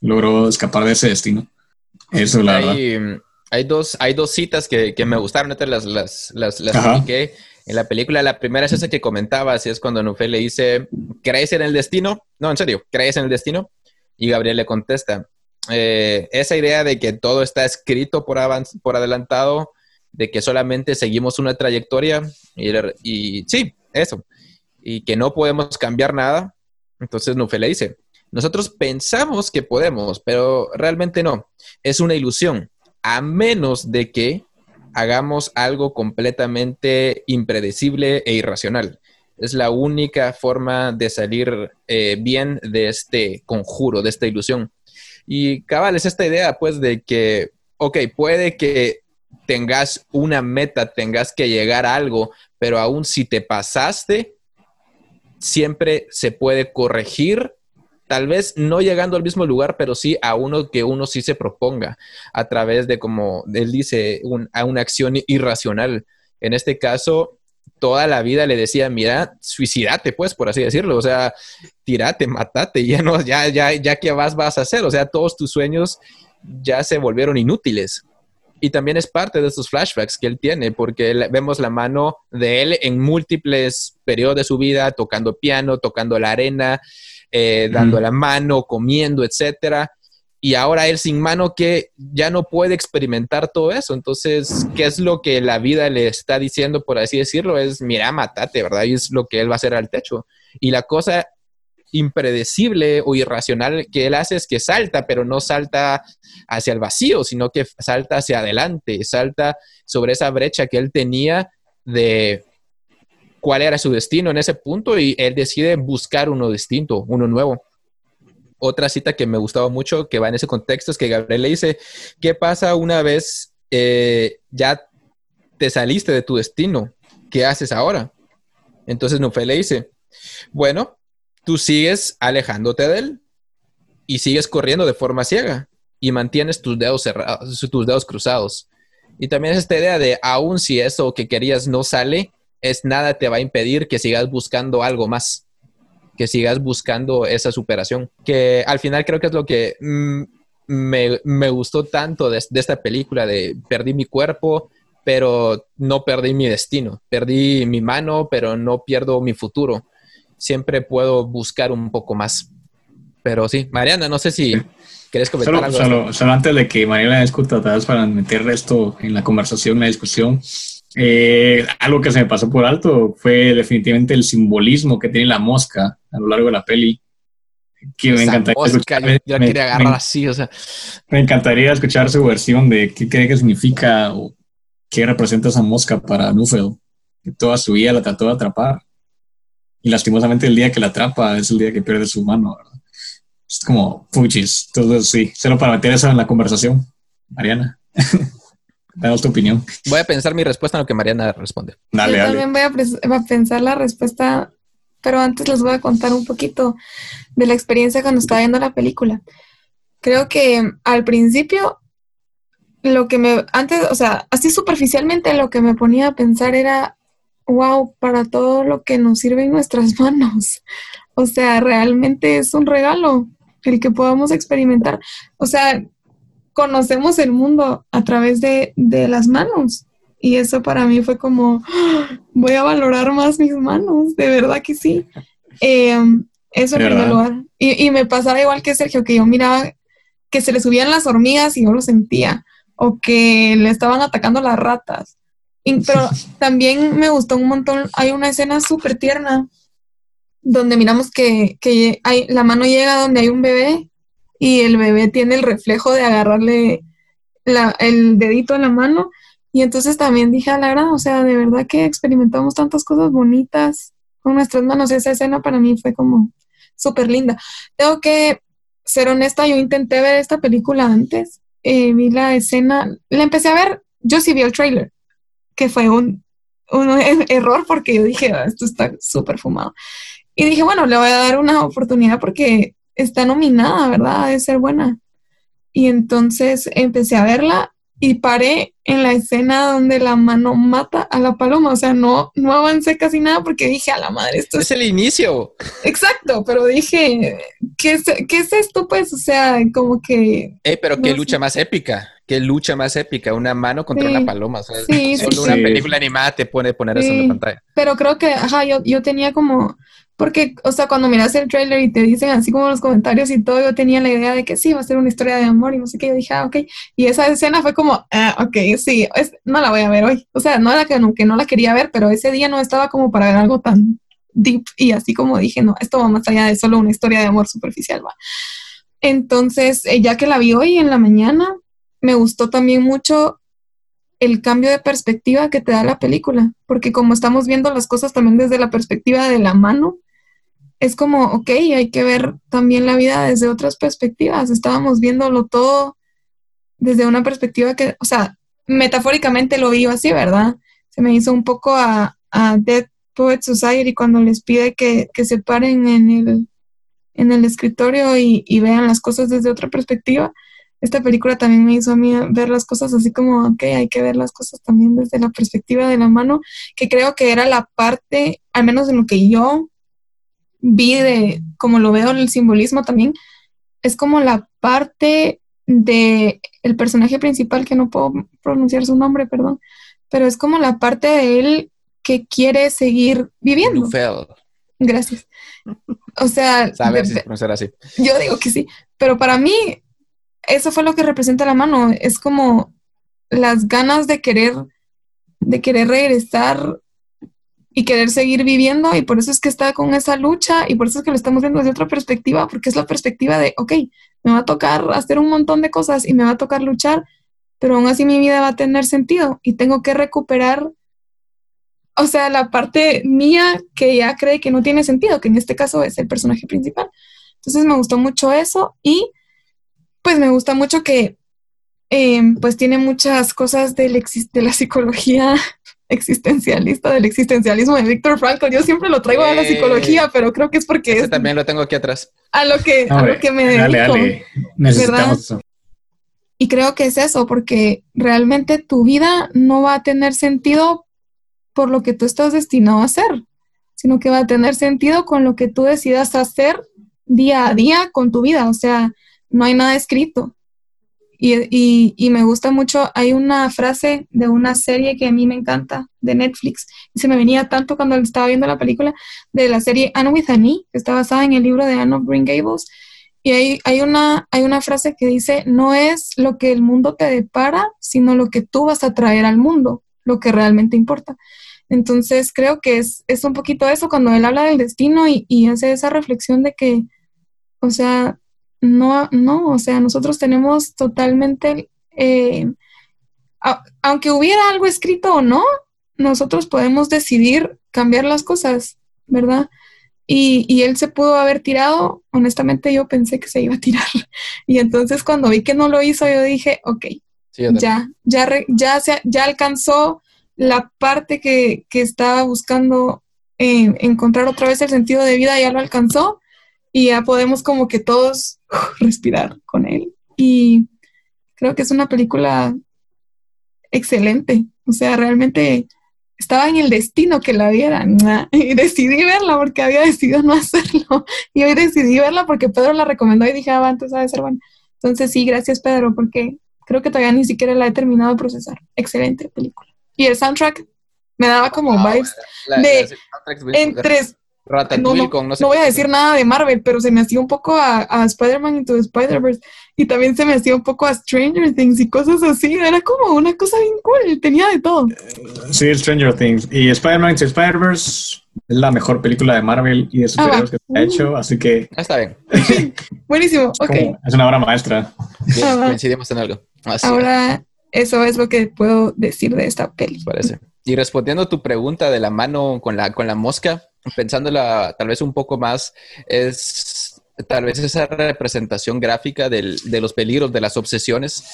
logró escapar de ese destino. Eso, la hay, verdad. Hay dos, hay dos citas que, que me gustaron, las, las, las, las en la película. La primera es esa que comentabas, y es cuando Nufel le dice, ¿crees en el destino? No, en serio, ¿crees en el destino? Y Gabriel le contesta, eh, esa idea de que todo está escrito por, por adelantado, de que solamente seguimos una trayectoria, y, sí, eso, y que no podemos cambiar nada. Entonces Nufel le dice, nosotros pensamos que podemos, pero realmente no. Es una ilusión, a menos de que hagamos algo completamente impredecible e irracional. Es la única forma de salir eh, bien de este conjuro, de esta ilusión. Y cabal, es esta idea, pues, de que, ok, puede que tengas una meta, tengas que llegar a algo, pero aún si te pasaste, siempre se puede corregir tal vez no llegando al mismo lugar, pero sí a uno que uno sí se proponga a través de, como él dice, a una acción irracional. En este caso, toda la vida le decía, mira, suicidate, pues, por así decirlo, o sea, tirate, matate, ya no, ya, ya, ya que vas, vas a hacer, o sea, todos tus sueños ya se volvieron inútiles. Y también es parte de esos flashbacks que él tiene, porque vemos la mano de él en múltiples periodos de su vida, tocando piano, tocando la arena, eh, dando la mano, comiendo, etcétera. Y ahora él sin mano que ya no puede experimentar todo eso. Entonces, ¿qué es lo que la vida le está diciendo, por así decirlo? Es, mira, matate, ¿verdad? Y es lo que él va a hacer al techo. Y la cosa impredecible o irracional que él hace es que salta, pero no salta hacia el vacío, sino que salta hacia adelante, salta sobre esa brecha que él tenía de cuál era su destino en ese punto y él decide buscar uno distinto, uno nuevo. Otra cita que me gustaba mucho, que va en ese contexto, es que Gabriel le dice, ¿qué pasa una vez eh, ya te saliste de tu destino? ¿Qué haces ahora? Entonces Nufe le dice, bueno, tú sigues alejándote de él y sigues corriendo de forma ciega y mantienes tus dedos cerrados, tus dedos cruzados. Y también es esta idea de, aun si eso que querías no sale, es nada te va a impedir que sigas buscando algo más, que sigas buscando esa superación, que al final creo que es lo que mm, me, gustó tanto de, esta película, de perdí mi cuerpo, pero no perdí mi destino, perdí mi mano, pero no pierdo mi futuro. Siempre puedo buscar un poco más. Pero sí, Mariana, no sé si quieres comentar algo. Solo, antes de que Mariana discuta, para meter esto en la conversación, en la discusión, eh, algo que se me pasó por alto fue definitivamente el simbolismo que tiene la mosca a lo largo de la peli. Que me encantaría escuchar, me, encantaría escuchar su versión de qué cree que significa o qué representa esa mosca para Nufel, que toda su vida la trató de atrapar. Y lastimosamente el día que la atrapa es el día que pierde su mano, Es como fuchis. Entonces, sí, solo para meter eso en la conversación, Mariana. Danos tu opinión. Voy a pensar mi respuesta en lo que Mariana responde. Dale, Yo también voy a, pensar la respuesta, pero antes les voy a contar un poquito de la experiencia cuando estaba viendo la película. Creo que al principio, lo que me, antes, o sea, así superficialmente lo que me ponía a pensar era wow, para todo lo que nos sirve en nuestras manos. O sea, realmente es un regalo el que podamos experimentar. O sea, conocemos el mundo a través de, de las manos. Y eso para mí fue como, ¡Ah! voy a valorar más mis manos, de verdad que sí. Em, eso en primer lugar. Y, y, me pasaba igual que Sergio, que yo miraba que se le subían las hormigas y yo lo sentía, o que le estaban atacando las ratas. pero también me gustó un montón, hay una escena súper tierna donde miramos que, que hay, la mano llega donde hay un bebé y el bebé tiene el reflejo de agarrarle la, el dedito a la mano. Y entonces también dije a Lara, o sea, de verdad que experimentamos tantas cosas bonitas con nuestras manos. Esa escena para mí fue como súper linda. Tengo que ser honesta, yo intenté ver esta película antes, eh, vi la escena, la empecé a ver, yo sí vi el trailer, que fue un, un error porque yo dije, ah, esto está súper fumado. Y dije, bueno, le voy a dar una oportunidad porque está nominada, ¿verdad? De ser buena. Y entonces empecé a verla y paré en la escena donde la mano mata a la paloma. O sea, no, no avancé casi nada porque dije, a la madre, esto es... el inicio. Exacto, pero dije, ¿qué es, ¿qué es esto? Pues, o sea, como que... Eh, pero qué lucha más épica, qué lucha más épica, una mano contra una paloma. O sí, solo una película animada te pone poner eso en la pantalla. Pero creo que, ajá, yo, yo tenía como porque, o sea, cuando miras el trailer y te dicen así como los comentarios y todo, yo tenía la idea de que sí, va a ser una historia de amor y no sé qué. Yo dije, ah, ok. Y esa escena fue como, ah, ok, sí, no la voy a ver hoy. O sea, no era que no, que no la quería ver, pero ese día no estaba como para ver algo tan deep. Y así como dije, no, esto va más allá de solo una historia de amor superficial, va. Entonces, eh, ya que la vi hoy en la mañana, me gustó también mucho el cambio de perspectiva que te da la película, porque como estamos viendo las cosas también desde la perspectiva de la mano, es como, ok, hay que ver también la vida desde otras perspectivas. Estábamos viéndolo todo desde una perspectiva que, o sea, metafóricamente lo vi así, ¿verdad? Se me hizo un poco a, a Dead Poet Society cuando les pide que, se paren en el, en el escritorio y, y, vean las cosas desde otra perspectiva. Esta película también me hizo a mí ver las cosas así como, ok, hay que ver las cosas también desde la perspectiva de la mano, que creo que era la parte, al menos en lo que yo vi de, como lo veo en el simbolismo también, es como la parte de el personaje principal, que no puedo pronunciar su nombre, perdón, pero es como la parte de él que quiere seguir viviendo. Gracias. O sea, así. Yo digo que sí, pero para mí eso fue lo que representa la mano, es como las ganas de querer de querer regresar y querer seguir viviendo y por eso es que está con esa lucha y por eso es que lo estamos viendo desde otra perspectiva, porque es la perspectiva de, ok, me va a tocar hacer un montón de cosas y me va a tocar luchar, pero aún así mi vida va a tener sentido y tengo que recuperar, o sea, la parte mía que ya cree que no tiene sentido, que en este caso es el personaje principal. Entonces me gustó mucho eso y pues me gusta mucho que eh, pues tiene muchas cosas de la psicología existencialista del existencialismo de Víctor Frankl. Yo siempre lo traigo a la psicología, pero creo que es porque... Ese también lo tengo aquí atrás. A lo que, a lo que me dedico. Necesitamos Y creo que es eso, porque realmente tu vida no va a tener sentido por lo que tú estás destinado a hacer, sino que va a tener sentido con lo que tú decidas hacer día a día con tu vida. O sea, no hay nada escrito. Y, me gusta mucho, hay una frase de una serie que a mí me encanta, de Netflix, y se me venía tanto cuando estaba viendo la película, de la serie Anne with an E, que está basada en el libro de Anne of Green Gables, y hay, hay, una, hay una frase que dice, no es lo que el mundo te depara, sino lo que tú vas a traer al mundo, lo que realmente importa. Entonces creo que es, es un poquito eso cuando él habla del destino y, y hace esa reflexión de que, o sea, no, no, o sea, nosotros tenemos totalmente, eh, aunque hubiera algo escrito o no, nosotros podemos decidir cambiar las cosas, ¿verdad? Y, y, él se pudo haber tirado, honestamente yo pensé que se iba a tirar. Y entonces cuando vi que no lo hizo, yo dije, ok, ya, ya, ya, se, ya alcanzó la parte que, que estaba buscando eh, encontrar otra vez el sentido de vida, ya lo alcanzó y ya podemos como que todos respirar con él. Y creo que es una película excelente. O sea, realmente estaba en el destino que la vieran y decidí verla porque había decidido no hacerlo y hoy decidí verla porque Pedro la recomendó y dije, ah, antes va a ser bueno. Entonces sí, gracias Pedro porque creo que todavía ni siquiera la he terminado de procesar. Excelente película. Y el soundtrack me daba como vibes de entre no, no, voy a decir nada de Marvel, pero se me hacía un poco a, a Spider-Man Into Spider-Verse y también se me hacía un poco a Stranger Things y cosas así. Era como una cosa bien cool, tenía de todo. Sí, Stranger Things. Y Spider-Man Into Spider-Verse es la mejor película de Marvel y de superhéroes que se ha hecho, así que... Está bien. Buenísimo, ok. es una obra maestra. Bien, coincidimos en algo. Ahora, eso es lo que puedo decir de esta peli. Parece. Y respondiendo a tu pregunta de la mano con la, con la mosca, pensándola tal vez un poco más, es tal vez esa representación gráfica del, de los peligros, de las obsesiones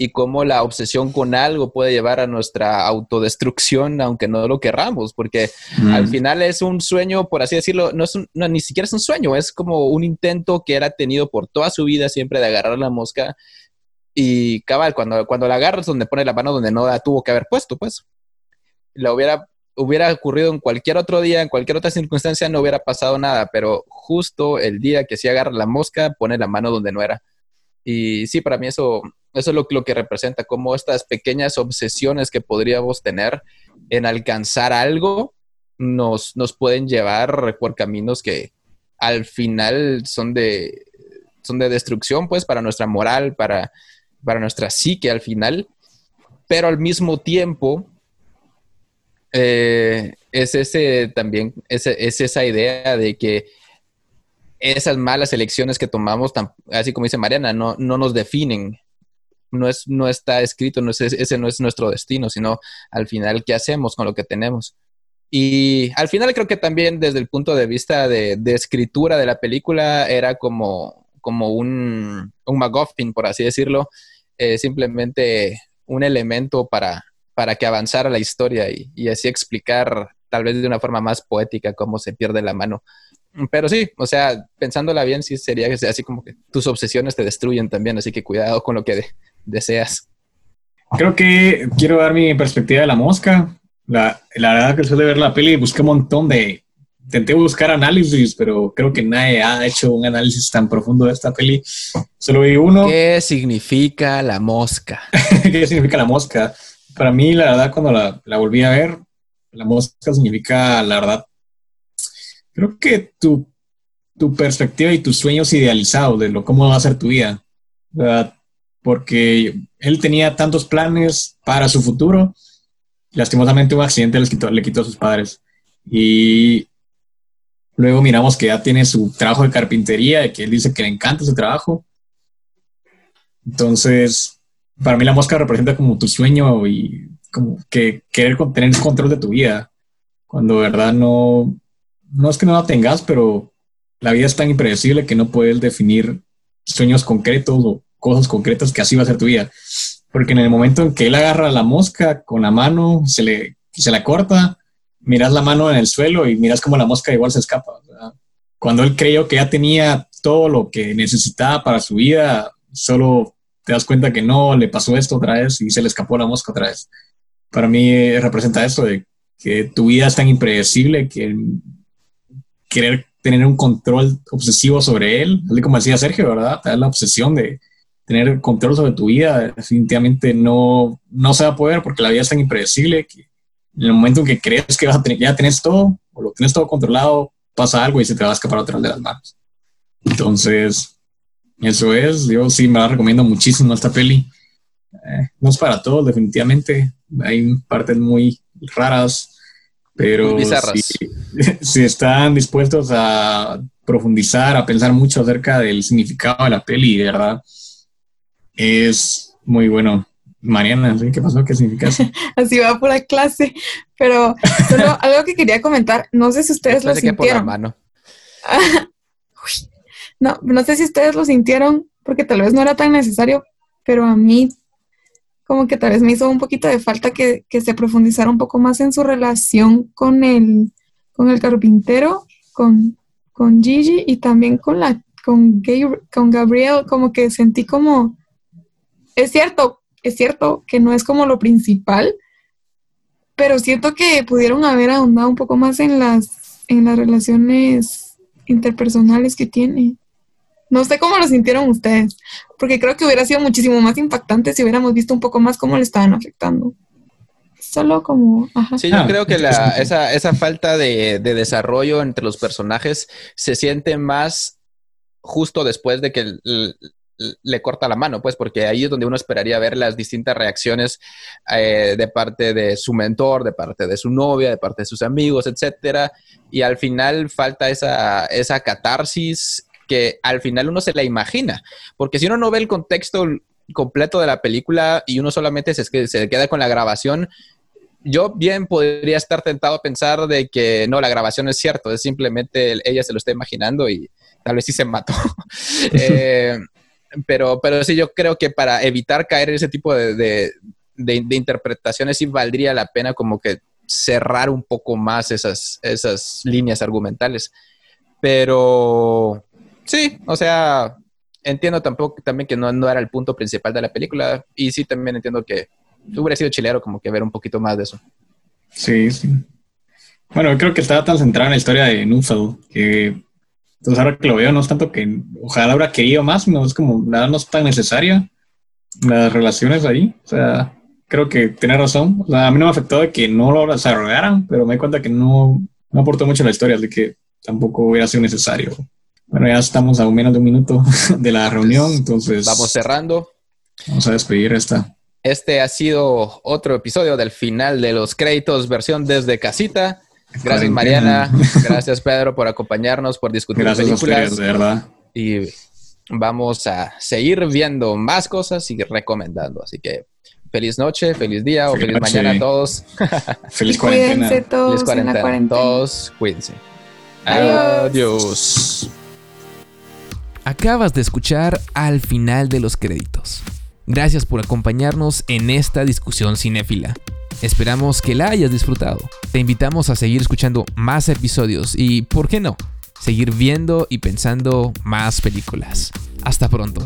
y cómo la obsesión con algo puede llevar a nuestra autodestrucción, aunque no lo querramos, porque al final es un sueño, por así decirlo, no es ni siquiera es un sueño, es como un intento que era tenido por toda su vida siempre de agarrar la mosca y cabal, cuando, cuando la agarras donde pone la mano donde no la tuvo que haber puesto, pues. La hubiera hubiera ocurrido en cualquier otro día, en cualquier otra circunstancia, no hubiera pasado nada, pero justo el día que sí agarra la mosca, pone la mano donde no era. Y sí, para mí eso, eso es lo, lo que representa, como estas pequeñas obsesiones que podríamos tener en alcanzar algo nos, nos pueden llevar por caminos que al final son de, son de destrucción, pues, para nuestra moral, para, para nuestra psique al final, pero al mismo tiempo eh, es ese también, es, esa idea de que esas malas elecciones que tomamos, así como dice Mariana, no, no nos definen. No, es, no está escrito, no es, ese no es nuestro destino, sino al final qué hacemos con lo que tenemos. Y al final creo que también desde el punto de vista de, escritura de la película era como, como un, un MacGuffin, por así decirlo, eh, simplemente un elemento para, para que avanzara la historia y, así explicar tal vez de una forma más poética cómo se pierde la mano. Pero sí, o sea, pensándola bien, sí sería así como que tus obsesiones te destruyen también, así que cuidado con lo que deseas. Creo que quiero dar mi perspectiva de la mosca. La, la verdad que después de ver la peli busqué un montón de... Intenté buscar análisis, pero creo que nadie ha hecho un análisis tan profundo de esta peli. Solo vi uno. ¿Qué significa la mosca? ¿Qué significa la mosca? Para mí, la verdad, cuando la, volví a ver, la mosca significa, la verdad, creo que tu, tu perspectiva y tus sueños idealizados de lo cómo va a ser tu vida, ¿verdad? Porque él tenía tantos planes para su futuro, lastimosamente un accidente les quitó, le quitó a sus padres. Y luego miramos que ya tiene su trabajo de carpintería, y que él dice que le encanta ese trabajo. Entonces, para mí la mosca representa como tu sueño y como que querer tener control de tu vida, cuando de verdad no, no es que no la tengas, pero la vida es tan impredecible que no puedes definir sueños concretos o cosas concretas que así va a ser tu vida. Porque en el momento en que él agarra la mosca con la mano, se le, se la corta, miras la mano en el suelo y miras como la mosca igual se escapa. Cuando él creyó que ya tenía todo lo que necesitaba para su vida, solo te das cuenta que no, le pasó esto otra vez y se le escapó la mosca otra vez. Para mí eh, representa eso de que tu vida es tan impredecible que querer tener un control obsesivo sobre él, así como decía Sergio, ¿verdad? Te da la obsesión de tener control sobre tu vida, definitivamente no, no se va a poder porque la vida es tan impredecible que en el momento en que crees que vas a tener, ya tienes todo o lo tienes todo controlado, pasa algo y se te va a escapar otra vez de las manos. Entonces, eso es, yo sí me la recomiendo muchísimo esta peli. Eh, no es para todos, definitivamente. Hay partes muy raras, pero si, están dispuestos a profundizar, a pensar mucho acerca del significado de la peli, de verdad, es muy bueno. Mariana, ¿qué pasó? ¿Qué significa eso? Así va por la clase, pero solo algo que quería comentar, no sé si ustedes lo sintieron. mano. No, no sé si ustedes lo sintieron, porque tal vez no era tan necesario, pero a mí como que tal vez me hizo un poquito de falta que, se profundizara un poco más en su relación con el, con el carpintero, con, con Gigi y también con la con, con Gabriel, como que sentí como, es cierto, es cierto que no es como lo principal, pero siento que pudieron haber ahondado un poco más en las, en las relaciones interpersonales que tiene. No sé cómo lo sintieron ustedes, porque creo que hubiera sido muchísimo más impactante si hubiéramos visto un poco más cómo le estaban afectando. Solo como... Sí, yo ah, creo que esa, esa, falta de, de, desarrollo entre los personajes se siente más justo después de que le corta la mano, pues, porque ahí es donde uno esperaría ver las distintas reacciones eh, de parte de su mentor, de parte de su novia, de parte de sus amigos, etcétera. Y al final falta esa, esa catarsis que al final uno se la imagina, porque si uno no ve el contexto completo de la película y uno solamente se, se queda con la grabación, yo bien podría estar tentado a pensar de que no, la grabación es cierto, es simplemente ella se lo está imaginando y tal vez sí se mató. eh, pero, pero sí, yo creo que para evitar caer en ese tipo de, interpretaciones sí valdría la pena como que cerrar un poco más esas, esas líneas argumentales. Pero sí, o sea, entiendo tampoco también que no, no era el punto principal de la película y sí también entiendo que hubiera sido chilero como que ver un poquito más de eso. Sí, sí. Bueno, creo que estaba tan centrada en la historia de Nupsal que entonces ahora que lo veo, no es tanto que ojalá habrá querido más, no es como nada no es tan necesaria las relaciones ahí. O sea, creo que tiene razón. a mí no me afectó de que no lo desarrollaran, pero me di cuenta que no, no aportó mucho a la historia, así que tampoco hubiera sido necesario. Bueno, ya estamos a menos de un minuto de la reunión, entonces... Vamos cerrando. Vamos a despedir esta. Este ha sido otro episodio del final de los créditos, versión desde casita. Gracias, Mariana. Gracias, Pedro, por acompañarnos, por discutir Gracias películas. de verdad. Y vamos a seguir viendo más cosas y recomendando. Así que feliz noche, feliz día o feliz, mañana a todos. feliz cuarentena. Cuídense todos feliz cuarentena. Todos cuídense. Adiós. Acabas de escuchar al final de los créditos. Gracias por acompañarnos en esta discusión cinéfila. Esperamos que la hayas disfrutado. Te invitamos a seguir escuchando más episodios y, ¿por qué no?, seguir viendo y pensando más películas. Hasta pronto.